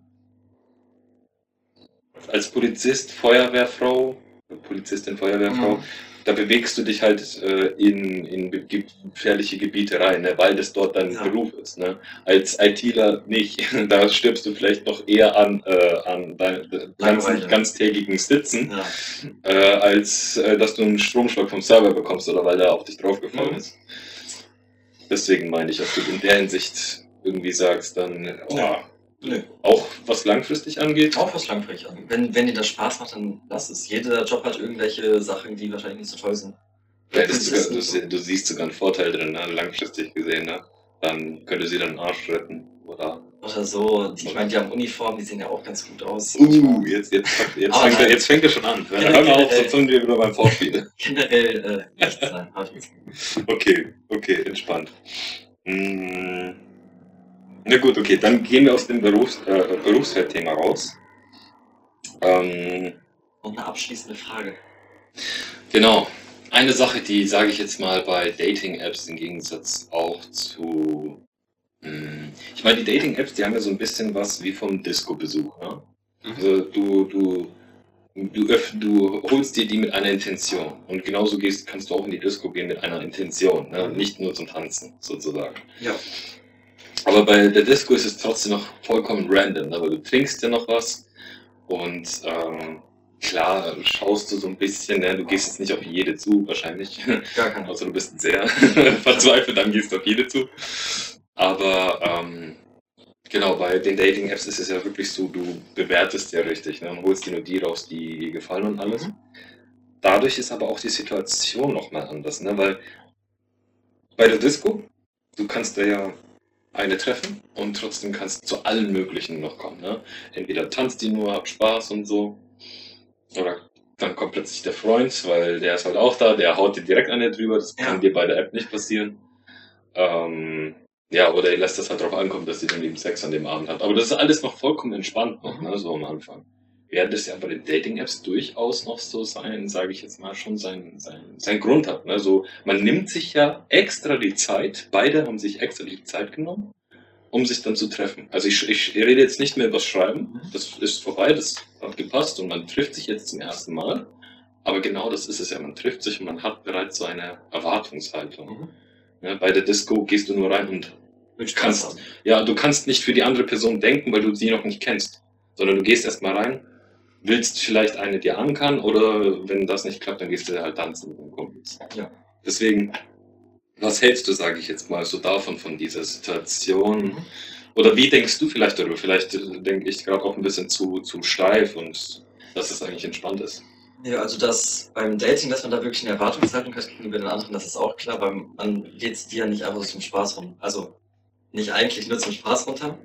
S1: als Polizist, Feuerwehrfrau, Polizistin, Feuerwehrfrau,
S2: Mhm.
S1: da bewegst du dich halt äh, in, in ge- gefährliche Gebiete rein, ne, weil das dort dein
S2: Ja.
S1: Beruf ist. Ne? Als ITler nicht. Da stirbst du vielleicht noch eher an, äh, an deinem ganzen, ganztägigen Sitzen,
S2: Ja.
S1: äh, als äh, dass du einen Stromschlag vom Server bekommst oder weil der auf dich draufgefallen
S2: Mhm.
S1: ist. Deswegen meine ich, ob du in der Hinsicht irgendwie sagst, dann oh,
S2: Ja. Nö.
S1: auch was langfristig angeht.
S2: Auch was langfristig an. Wenn, wenn dir das Spaß macht, dann lass es. Jeder Job hat irgendwelche Sachen, die wahrscheinlich nicht so toll sind.
S1: Ja, sogar, du, du siehst sogar einen Vorteil drin, ne? langfristig gesehen. Ne? Dann könnte sie deinen Arsch retten. Oder
S2: Oder so. Die, ich meine, die haben Uniformen, die sehen ja auch ganz gut aus.
S1: Uh, jetzt, jetzt, jetzt, fängt, er,
S2: nein.
S1: jetzt fängt er schon an.
S2: Generell-
S1: Hör mal auf, sonst sind wir wieder beim Vorspiel.
S2: Generell äh, nichts gegen.
S1: Okay, okay, entspannt. Mm, Na gut, okay, dann gehen wir aus dem Berufs, äh, Berufsfeldthema raus. Ähm,
S2: Und eine abschließende Frage.
S1: genau. Eine Sache, die sage ich jetzt mal bei Dating-Apps im Gegensatz auch zu. mm, Ich meine, die Dating-Apps, die haben ja so ein bisschen was wie vom Disco-Besuch. Ne? Mhm. Also du, du, du, öff, du holst dir die mit einer Intention. Und genauso gehst, kannst du auch in die Disco gehen mit einer Intention, ne? Mhm. nicht nur zum Tanzen sozusagen.
S2: Ja.
S1: Aber bei der Disco ist es trotzdem noch vollkommen random, ne? weil du trinkst ja noch was und ähm, klar schaust du so ein bisschen, ne? du gehst jetzt nicht auf jede zu, wahrscheinlich.
S2: Gar kein.
S1: Also du bist sehr verzweifelt, dann gehst du auf jede zu. Aber ähm, genau, bei den Dating-Apps ist es ja wirklich so, du bewertest ja richtig ne? und holst dir nur die raus, die dir gefallen und alles. Mhm. Dadurch ist aber auch die Situation nochmal anders, ne? weil bei der Disco, du kannst da ja eine treffen und trotzdem kannst du zu allen möglichen noch kommen. Ne? Entweder tanzt die nur, hab Spaß und so. Oder dann kommt plötzlich der Freund, weil der ist halt auch da, der haut dir direkt eine drüber. Das ja. kann dir bei der App nicht passieren. Ähm, ja, oder er lässt das halt darauf ankommen, dass sie dann eben Sex an dem Abend hat. Aber das ist alles noch vollkommen entspannt noch, ne, so am Anfang. Während es ja bei den Dating-Apps durchaus noch so sein, sage ich jetzt mal, schon seinen sein, sein Grund hat. Ne? So, man nimmt sich ja extra die Zeit, beide haben sich extra die Zeit genommen, um sich dann zu treffen. Also ich, ich rede jetzt nicht mehr über das Schreiben, das ist vorbei, das hat gepasst und man trifft sich jetzt zum ersten Mal. Aber genau das ist es ja, man trifft sich und man hat bereits so eine Erwartungshaltung. Mhm. Ja, bei der Disco gehst du nur rein und kannst, ja, du kannst nicht für die andere Person denken, weil du sie noch nicht kennst, sondern du gehst erstmal rein willst vielleicht eine dir ankann oder wenn das nicht klappt, dann gehst du halt tanzen mit Kumpels.
S2: Ja.
S1: Deswegen, was hältst du, sage ich jetzt mal, so davon, von dieser Situation? Mhm. Oder wie denkst du vielleicht darüber? Vielleicht denke ich gerade auch ein bisschen zu, zu steif und dass es eigentlich entspannt ist.
S2: Ja, also das beim Dating, dass man da wirklich eine Erwartungshaltung hat gegenüber den anderen, das ist auch klar, weil man geht es dir nicht einfach so zum Spaß rum. Also nicht eigentlich nur zum Spaß runter.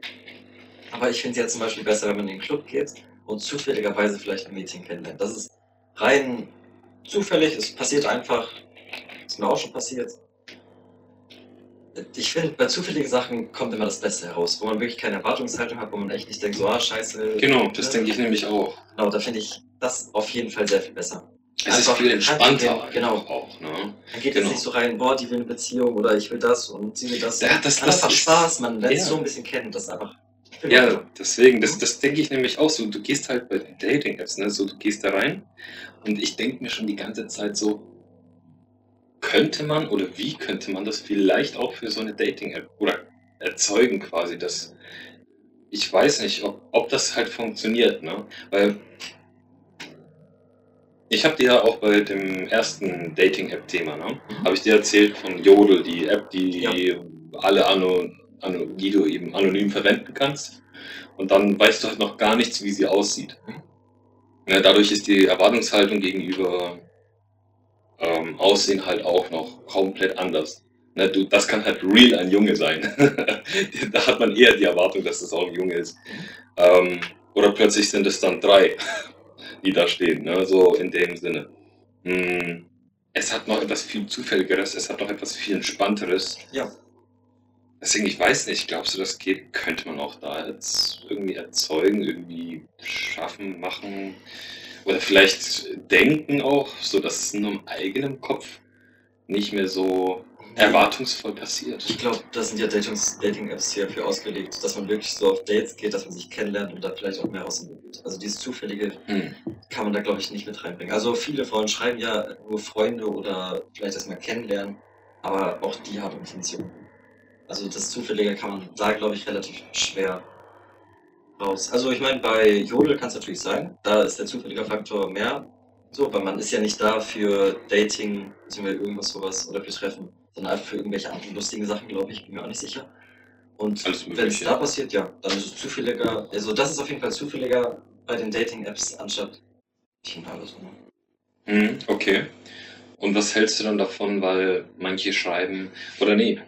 S2: Aber ich finde es ja zum Beispiel besser, wenn man in den Club geht und zufälligerweise vielleicht ein Mädchen kennenlernt. Das ist rein zufällig, es passiert einfach, ist mir auch schon passiert. Ich finde, bei zufälligen Sachen kommt immer das Beste heraus, wo man wirklich keine Erwartungshaltung hat, wo man echt nicht denkt, so, ah, scheiße.
S1: Genau, das denke ich nämlich auch.
S2: Genau, da finde ich das auf jeden Fall sehr viel besser.
S1: Es Einfach ist viel entspannter.
S2: genau.
S1: Auch, ne?
S2: Dann geht genau. jetzt nicht so rein, boah, die will eine Beziehung oder ich will das und sie will das. Ja, das, das, das ist Spaß, man lernt ja. so ein bisschen kennen, das einfach
S1: ja, deswegen, das, das denke ich nämlich auch so. Du gehst halt bei den Dating-Apps, ne? So, du gehst da rein und ich denke mir schon die ganze Zeit so, könnte man oder wie könnte man das vielleicht auch für so eine Dating-App oder erzeugen quasi, dass ich weiß nicht, ob, ob das halt funktioniert, ne? Weil ich habe dir ja auch bei dem ersten Dating-App-Thema, ne? Mhm. Habe ich dir erzählt von Jodel, die App, die ja. alle Anno die du eben anonym verwenden kannst. Und dann weißt du halt noch gar nichts, wie sie aussieht. Ja, dadurch ist die Erwartungshaltung gegenüber ähm, Aussehen halt auch noch komplett anders. Na, du, das kann halt real ein Junge sein. da hat man eher die Erwartung, dass das auch ein Junge ist. Ähm, oder plötzlich sind es dann drei, die da stehen, ne? so in dem Sinne. Hm, es hat noch etwas viel Zufälligeres, es hat noch etwas viel Entspannteres.
S2: Ja.
S1: Deswegen, ich weiß nicht, glaubst du, das geht, könnte man auch da jetzt irgendwie erzeugen, irgendwie schaffen, machen oder vielleicht denken auch, so dass es nur im eigenen Kopf nicht mehr so erwartungsvoll passiert.
S2: Ich glaube, das sind ja Dating-Apps hier für ausgelegt, dass man wirklich so auf Dates geht, dass man sich kennenlernt und da vielleicht auch mehr rausentwickelt. Also dieses Zufällige hm. kann man da, glaube ich, nicht mit reinbringen. Also viele Frauen schreiben ja nur Freunde oder vielleicht erstmal kennenlernen, aber auch die haben Intentionen. Also das Zufällige kann man da, glaube ich, relativ schwer raus. Also ich meine, bei Jodel kann es natürlich sein, da ist der zufällige Faktor mehr. So, weil man ist ja nicht da für Dating, beziehungsweise irgendwas sowas oder für Treffen, sondern einfach für irgendwelche anderen lustigen Sachen, glaube ich, bin mir auch nicht sicher. Und wenn es da passiert, ja, dann ist es zufälliger. Also das ist auf jeden Fall zufälliger bei den Dating-Apps anstatt Tinder oder so.
S1: Hm, okay. Und was hältst du dann davon, weil manche schreiben, oder nee,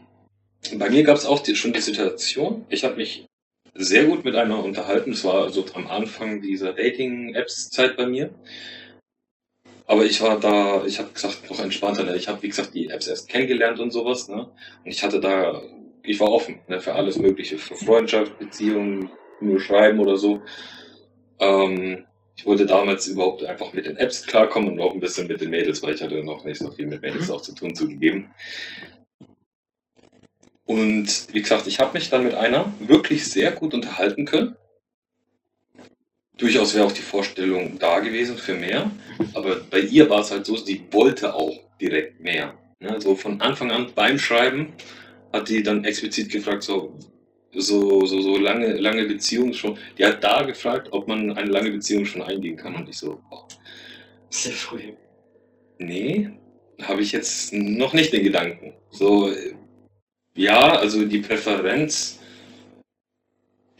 S1: bei mir gab es auch die, schon die Situation, ich habe mich sehr gut mit einer unterhalten. Es war so am Anfang dieser Dating-Apps-Zeit bei mir. Aber ich war da, ich habe gesagt, noch entspannter. Ne? Ich habe, wie gesagt, die Apps erst kennengelernt und sowas. Ne? Und ich hatte da, ich war offen ne? für alles Mögliche, für Freundschaft, Beziehungen, nur Schreiben oder so. Ähm, ich wollte damals überhaupt einfach mit den Apps klarkommen und auch ein bisschen mit den Mädels, weil ich hatte noch nicht so viel mit Mädels mhm. auch zu tun zugegeben. Und wie gesagt, ich habe mich dann mit einer wirklich sehr gut unterhalten können. durchaus wäre auch die Vorstellung da gewesen für mehr. Aber bei ihr war es halt so, sie wollte auch direkt mehr. Ne? So von Anfang an beim Schreiben hat die dann explizit gefragt, so, so, so, so lange, lange Beziehungen schon. Die hat da gefragt, ob man eine lange Beziehung schon eingehen kann. Und ich so, oh,
S2: Sehr früh.
S1: nee, habe ich jetzt noch nicht den Gedanken. So, äh, ja, also die Präferenz,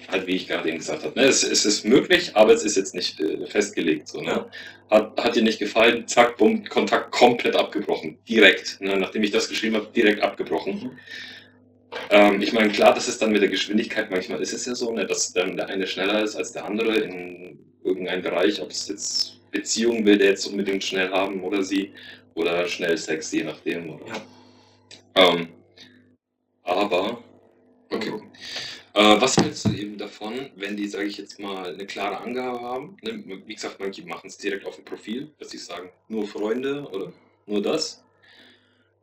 S1: halt wie ich gerade eben gesagt habe, ne, es, es ist möglich, aber es ist jetzt nicht äh, festgelegt. So, ne? Hat, hat dir nicht gefallen, zack, bumm, Kontakt komplett abgebrochen. Direkt. Ne? Nachdem ich das geschrieben habe, direkt abgebrochen.
S2: Mhm.
S1: Ähm, ich meine, klar, das ist dann mit der Geschwindigkeit, manchmal ist es ja so, ne, dass dann der eine schneller ist als der andere in irgendeinem Bereich, ob es jetzt Beziehungen will, der jetzt unbedingt schnell haben oder sie, oder schnell Sex, je nachdem. Oder.
S2: Ja.
S1: Ähm, aber, okay. Äh, was hältst du eben davon, wenn die, sage ich jetzt mal, eine klare Angabe haben? Ne? Wie gesagt, manche machen es direkt auf dem Profil, dass sie sagen, nur Freunde oder nur das.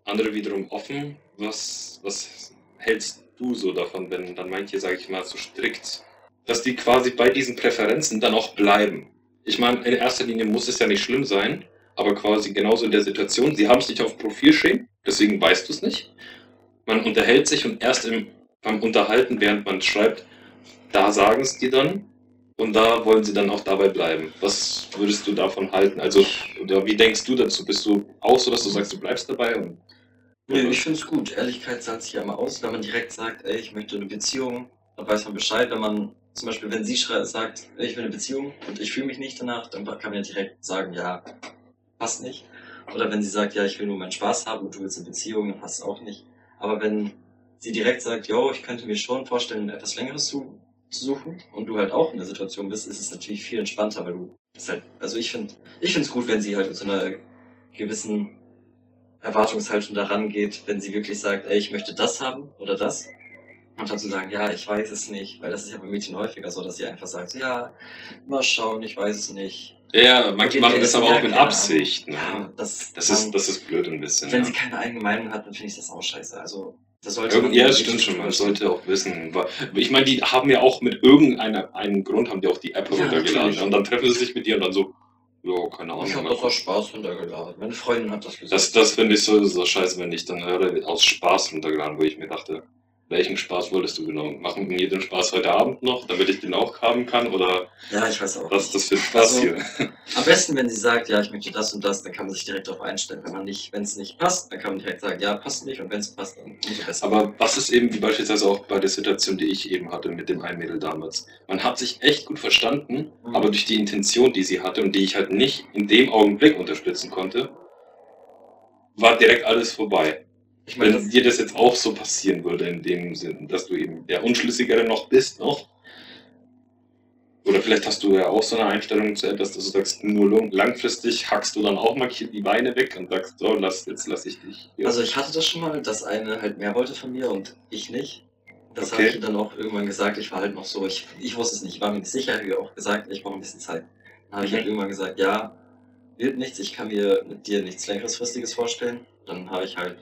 S1: Andere wiederum offen. Was, was hältst du so davon, wenn dann manche, sage ich mal, so strikt, dass die quasi bei diesen Präferenzen dann auch bleiben? Ich meine, in erster Linie muss es ja nicht schlimm sein, aber quasi genauso in der Situation, sie haben es nicht auf Profil stehen, deswegen weißt du es nicht. Man unterhält sich und erst im, beim Unterhalten, während man schreibt, da sagen es die dann und da wollen sie dann auch dabei bleiben. Was würdest du davon halten? Also, oder wie denkst du dazu? Bist du auch so, dass du sagst, du bleibst dabei? Und,
S2: Nee, ich finde es gut. Ehrlichkeit zahlt sich ja immer aus. Wenn man direkt sagt, ey, ich möchte eine Beziehung, dann weiß man Bescheid. Wenn man zum Beispiel, wenn sie sagt, ey, ich will eine Beziehung und ich fühle mich nicht danach, dann kann man ja direkt sagen, ja, passt nicht. Oder wenn sie sagt, ja, ich will nur meinen Spaß haben und du willst eine Beziehung, dann passt es auch nicht. Aber wenn sie direkt sagt, yo, ich könnte mir schon vorstellen, etwas Längeres zu, zu suchen und du halt auch in der Situation bist, ist es natürlich viel entspannter, weil du ist halt, also ich finde, ich finde es gut, wenn sie halt mit so einer gewissen Erwartungshaltung daran geht, wenn sie wirklich sagt, ey, ich möchte das haben oder das. Und dann zu sagen, ja, ich weiß es nicht, weil das ist ja bei Mädchen häufiger so, dass sie einfach sagt, ja, mal schauen, ich weiß es nicht.
S1: Ja, manche machen das aber auch mit Absicht. Ne?
S2: Ja, das,
S1: Das, ist, das ist blöd ein bisschen.
S2: wenn
S1: ja.
S2: sie keine eigene Meinung hat, dann finde ich das auch scheiße. Also, das sollte
S1: Irgend,
S2: man
S1: ja, das stimmt schon. Man sollte auch wissen. Ich meine, die haben ja auch mit irgendeinem einem Grund haben die auch die App
S2: Ja,
S1: heruntergeladen.
S2: natürlich.
S1: Und dann treffen sie sich mit dir und dann so, ja, keine Ahnung.
S2: Ich habe das aus Spaß runtergeladen. Meine Freundin hat das gesagt.
S1: Das, das finde ich so, so scheiße, wenn ich dann höre, aus Spaß runtergeladen, wo ich mir dachte, welchen Spaß wolltest du genau machen? Mir den Spaß heute Abend noch, damit ich den auch haben kann? Oder
S2: ja, ich weiß auch.
S1: was ist das für ein Spaß
S2: Also,
S1: hier?
S2: Am besten, wenn sie sagt, ja, ich möchte das und das, dann kann man sich direkt darauf einstellen. Wenn man nicht, wenn es nicht passt, dann kann man direkt sagen, ja, passt nicht. Und wenn es passt, dann umso besser.
S1: Aber was ist eben, wie beispielsweise auch bei der Situation, die ich eben hatte mit dem einen Mädel damals. Man hat sich echt gut verstanden,
S2: Mhm.
S1: aber durch die Intention, die sie hatte und die ich halt nicht in dem Augenblick unterstützen konnte, war direkt alles vorbei.
S2: Ich meine,
S1: Wenn dir das jetzt auch so passieren würde, in dem Sinn, dass du eben der Unschlüssigere noch bist, noch. Oder vielleicht hast du ja auch so eine Einstellung zu etwas, dass du sagst, nur lang- langfristig hackst du dann auch mal die Beine weg und sagst, so, lass, jetzt lass ich dich. hier.
S2: also ich hatte das schon mal, dass eine halt mehr wollte von mir und ich nicht. Das
S1: Okay.
S2: habe ich dann auch irgendwann gesagt. Ich war halt noch so, ich, ich wusste es nicht, ich war mir nicht sicher, habe auch gesagt, ich brauche ein bisschen Zeit. Dann habe ich
S1: Mhm.
S2: halt irgendwann gesagt, ja, wird nichts, ich kann mir mit dir nichts längerfristiges vorstellen. Dann habe ich halt,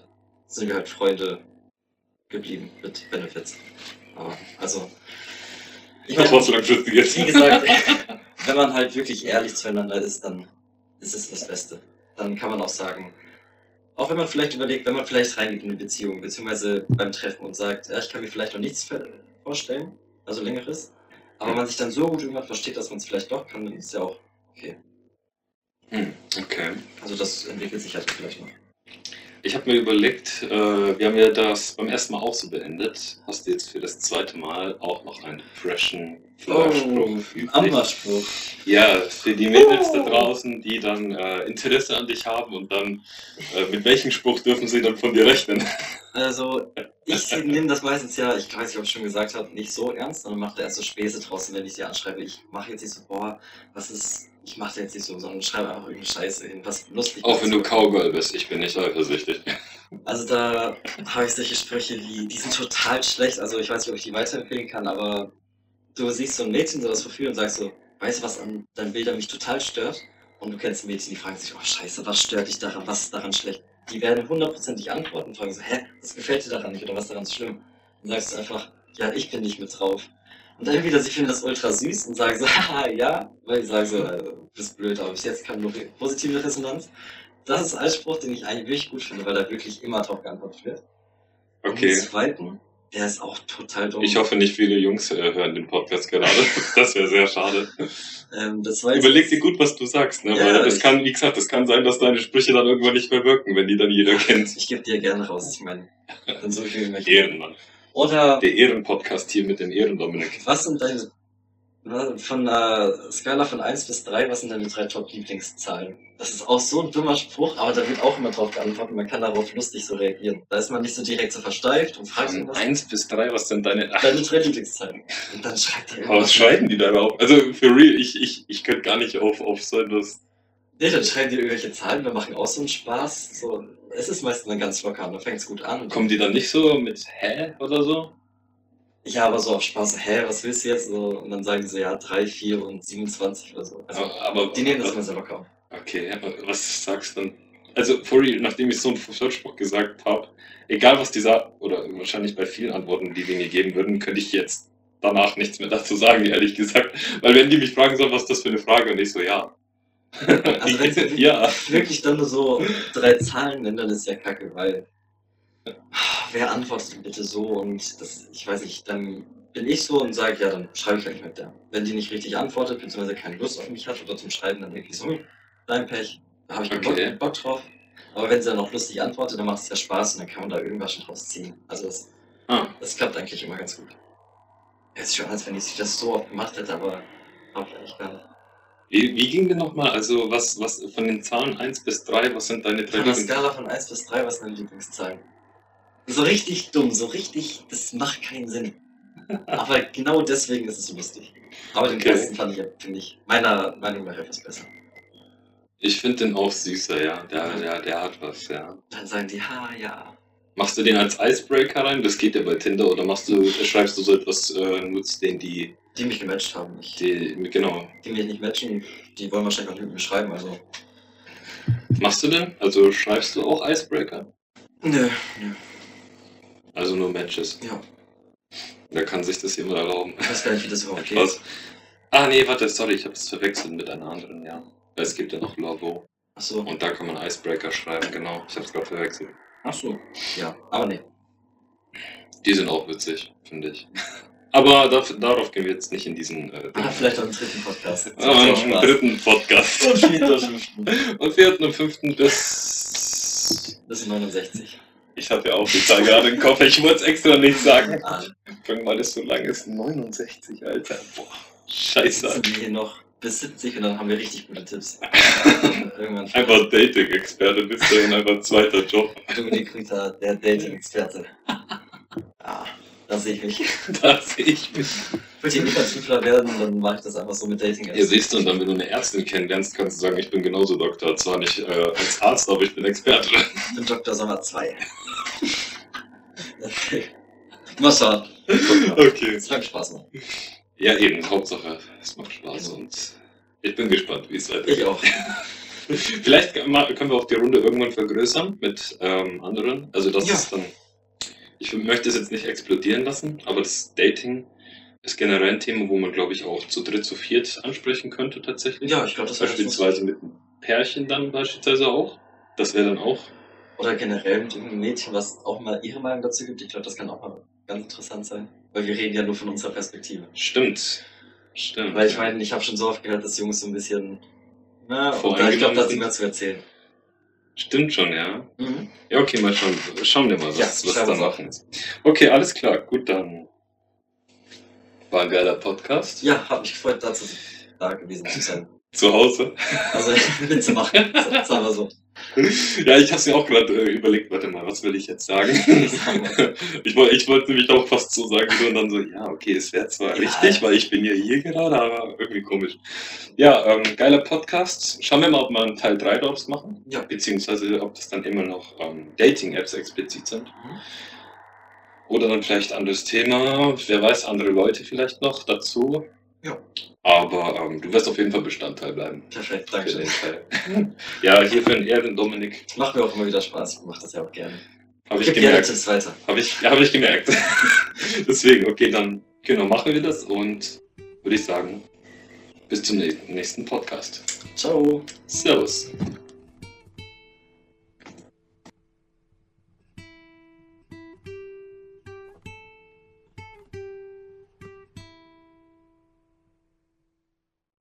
S2: sind wir halt Freunde geblieben mit Benefits. Aber, also, ich meine,
S1: was langfristiges.
S2: wie gesagt, wenn man halt wirklich ehrlich zueinander ist, dann ist es das Beste. Dann kann man auch sagen, auch wenn man vielleicht überlegt, wenn man vielleicht reingeht in eine Beziehung, beziehungsweise beim Treffen und sagt, ja, ich kann mir vielleicht noch nichts vorstellen, also längeres, aber man sich dann so gut irgendwann versteht, dass man es vielleicht doch kann, dann ist ja auch okay.
S1: Hm, okay.
S2: Also das entwickelt sich halt vielleicht noch.
S1: Ich habe mir überlegt, äh, wir haben ja das beim ersten Mal auch so beendet. Hast du jetzt für das zweite Mal auch noch einen freshen Flairspruch übrig?
S2: Amberspruch.
S1: Ja, für die Mädels da draußen, die dann äh, Interesse an dich haben und dann, äh, mit welchem Spruch dürfen sie dann von dir rechnen?
S2: Also, ich nehme das meistens ja, ich weiß nicht, ob ich schon gesagt habe, nicht so ernst, sondern mache da erst so Späße draußen, wenn ich sie anschreibe. Ich mache jetzt nicht so, boah, was ist, ich mache jetzt nicht so, sondern schreibe einfach irgendeine Scheiße hin, was lustig
S1: Auch wenn du
S2: ist.
S1: Cowgirl bist, ich bin nicht eifersüchtig.
S2: Also da habe ich solche Sprüche wie, die sind total schlecht, also ich weiß nicht, ob ich die weiterempfehlen kann, aber du siehst so ein Mädchen, so das Profil und sagst so, weißt du, was an deinen Bildern mich total stört? Und du kennst Mädchen, die fragen sich, oh scheiße, was stört dich daran, was ist daran schlecht? Die werden hundertprozentig antworten und fragen so, hä, was gefällt dir daran nicht oder was daran so schlimm? Dann sagst du einfach, ja, ich bin nicht mit drauf. Und entweder sie finden das ultra süß und sagen so, haha, ja, weil die sagen so, äh, du bist blöd, aber bis jetzt kam nur positive Resonanz. Das ist ein Spruch, den ich eigentlich wirklich gut finde, weil da wirklich immer drauf geantwortet wird. Und
S1: Okay.
S2: den zweiten, der ist auch total dumm.
S1: Ich hoffe, nicht viele Jungs äh, hören den Podcast gerade. Das wäre sehr schade.
S2: ähm,
S1: Überleg dir gut, was du sagst, ne?
S2: Ja,
S1: Weil es kann, wie gesagt, es kann sein, dass deine Sprüche dann irgendwann nicht mehr wirken, wenn die dann jeder kennt.
S2: Ich gebe dir gerne raus, ich meine, dann so viel möchte.
S1: Ehrenmann.
S2: Oder
S1: Der Ehrenpodcast hier mit dem Ehrendominik.
S2: was sind deine, von einer Skala von 1 bis 3, was sind deine drei Top-Lieblingszahlen? Das ist auch so ein dummer Spruch, aber da wird auch immer drauf geantwortet, man kann darauf lustig so reagieren. Da ist man nicht so direkt so versteift und fragt
S1: Von
S2: irgendwas.
S1: eins bis drei, was sind deine...
S2: Deine drei Lieblingszahlen. Und dann schreibt er
S1: was
S2: irgendwas.
S1: schreiben die darauf? Also, für real, ich, ich, ich könnte gar nicht auf, auf so etwas...
S2: Nee, dann schreiben die irgendwelche Zahlen, wir machen auch so einen Spaß. So, es ist meistens dann ganz locker, dann fängt es gut an.
S1: Kommen die dann nicht so mit Hä oder so?
S2: Ja, aber so auf Spaß, hä, was willst du jetzt? So, und dann sagen die so, ja, 3, 4 und 27 oder so. Also,
S1: aber,
S2: die nehmen das immer sehr locker.
S1: Okay, aber was sagst du dann? Also, real, nachdem ich so einen Fußballspruch gesagt habe, egal was die sagen, oder wahrscheinlich bei vielen Antworten, die die mir geben würden, könnte ich jetzt danach nichts mehr dazu sagen, ehrlich gesagt. Weil wenn die mich fragen sollen, was ist das für eine Frage, und ich so, ja.
S2: Also wenn sie
S1: ja.
S2: wirklich dann nur so drei Zahlen nennen, dann ist ja kacke, weil wer antwortet denn bitte so und das, ich weiß nicht, dann bin ich so und sage, ja, dann schreibe ich gleich mit der. Wenn die nicht richtig antwortet, beziehungsweise keine Lust auf mich hat oder zum Schreiben, dann denke ich so, dein Pech, da habe ich keinen
S1: Okay.
S2: Bock, Bock drauf. Aber wenn sie dann auch lustig antwortet, dann macht es ja Spaß und dann kann man da irgendwas schon draus ziehen. Also das,
S1: Ah,
S2: das klappt eigentlich immer ganz gut. Es ist schon, als wenn ich das so oft gemacht hätte, aber ich eigentlich gar nicht.
S1: Wie, wie ging denn nochmal? Also, was, was von den Zahlen 1 bis 3, was sind deine drei
S2: Von der Skala von 1 bis 3, was sind deine Lieblingszahlen? So richtig dumm, so richtig, das macht keinen Sinn. Aber genau deswegen ist es so lustig. Aber den
S1: Okay.
S2: ersten fand ich, finde ich, meiner Meinung nach etwas besser.
S1: Ich finde den auch süßer, ja. Der, der, der hat was, ja.
S2: Dann sagen die, ha, ja.
S1: Machst du den als Icebreaker rein? Das geht ja bei Tinder. Oder machst du, schreibst du so etwas, äh, nutzt den die,
S2: Die mich gematcht haben. Ich,
S1: die, genau.
S2: die mich nicht matchen, die wollen wahrscheinlich auch nicht mit mir schreiben, also.
S1: Machst du denn? Also schreibst du auch Icebreaker?
S2: Nö, nö.
S1: Also nur Matches.
S2: Ja,
S1: Wer kann sich das jemand erlauben?
S2: ich weiß gar nicht, wie das überhaupt geht.
S1: Was? Ah, nee, warte, sorry, ich habe es verwechselt mit einer anderen, ja. Weil Es gibt ja noch Lovo.
S2: Achso,
S1: Und da kann man Icebreaker schreiben, genau. Ich habe es gerade verwechselt.
S2: achso. Ja, aber nee.
S1: Die sind auch witzig, finde ich. Aber darf, darauf gehen wir jetzt nicht in diesen äh,
S2: Ah, vielleicht auch im dritten Podcast.
S1: Ah,
S2: auch
S1: im dritten Podcast.
S2: Und vierten, und fünften.
S1: Und vierten und fünften bis.
S2: Bis 69.
S1: Ich habe ja auch die Zahl gerade im Kopf, ich wollte es extra nicht sagen.
S2: Ah,
S1: Fang mal, das so lang ist. 69, Alter. Boah,
S2: Jetzt
S1: scheiße.
S2: sind wir hier noch bis 70 und dann haben wir richtig gute Tipps. Irgendwann
S1: Einfach Dating-Experte, bist du dann einfach zweiter Job.
S2: Dominik Rüther, der Dating-Experte. Ah, da sehe ich mich.
S1: Da sehe ich mich.
S2: Würde ich Überzügler werden, dann mache ich das einfach so mit dating
S1: Ja, siehst du, und dann, wenn du eine Ärztin kennenlernst, kannst du sagen, ich bin genauso Doktor. Zwar nicht äh, als Arzt, aber ich bin Experte.
S2: Ich bin Dr. Sommer 2. Mal schauen.
S1: Okay.
S2: Es wird Spaß machen.
S1: Ja, eben, Hauptsache, es macht Spaß
S2: Genau.
S1: und ich bin gespannt, wie es weitergeht.
S2: Ich auch.
S1: Vielleicht können wir können wir auch die Runde irgendwann vergrößern mit ähm, anderen. Also das
S2: Ja.
S1: ist dann. Ich möchte es jetzt nicht explodieren lassen, aber das Dating ist generell ein Thema, wo man, glaube ich, auch zu dritt, zu viert ansprechen könnte tatsächlich.
S2: Ja, ich glaube, das wäre
S1: Beispielsweise mit einem Pärchen dann beispielsweise auch. Das wäre dann auch.
S2: Oder generell mit irgendeinem Mädchen, was auch mal ihre Meinung dazu gibt. Ich glaube, das kann auch mal ganz interessant sein. Weil wir reden ja nur von unserer Perspektive.
S1: Stimmt. Stimmt.
S2: Weil ich meine, ich habe schon so oft gehört, dass Jungs so ein bisschen. Na, und da, ich glaube, da ist
S1: sind.
S2: mehr zu erzählen.
S1: Stimmt schon, ja.
S2: Mhm.
S1: Ja, okay, mal schauen. Schauen wir mal, was,
S2: Ja,
S1: was da machen ist. Okay, alles klar. Gut, dann war ein geiler Podcast.
S2: Ja, hat mich gefreut, dazu da gewesen zu sein.
S1: Zu Hause.
S2: Also Witze machen, sagen wir so.
S1: Ja, ich habe mir auch gerade äh, überlegt, warte mal, was will ich jetzt sagen? ich wollte ich wollte nämlich auch fast so sagen und dann so, ja, okay, es wäre zwar
S2: Ja.
S1: richtig, weil ich bin ja hier gerade, aber irgendwie komisch. Ja, ähm, geiler Podcast. Schauen wir mal, ob wir einen Teil 3 daraus machen.
S2: Ja.
S1: Beziehungsweise, ob das dann immer noch ähm, Dating-Apps explizit sind.
S2: Mhm.
S1: Oder dann vielleicht anderes Thema. Wer weiß, andere Leute vielleicht noch dazu.
S2: Ja.
S1: Aber ähm, du wirst auf jeden Fall Bestandteil bleiben.
S2: Perfekt, danke schön.
S1: Ja, hier für den Ehren, Dominik,
S2: Macht mir auch immer wieder Spaß. Ich mache das ja auch gerne.
S1: habe ich
S2: gerne
S1: gemerkt. Habe ich, ja, hab ich gemerkt. Deswegen, okay, dann Genau, machen wir das und würde ich sagen, bis zum nächsten Podcast.
S2: Ciao.
S1: Servus.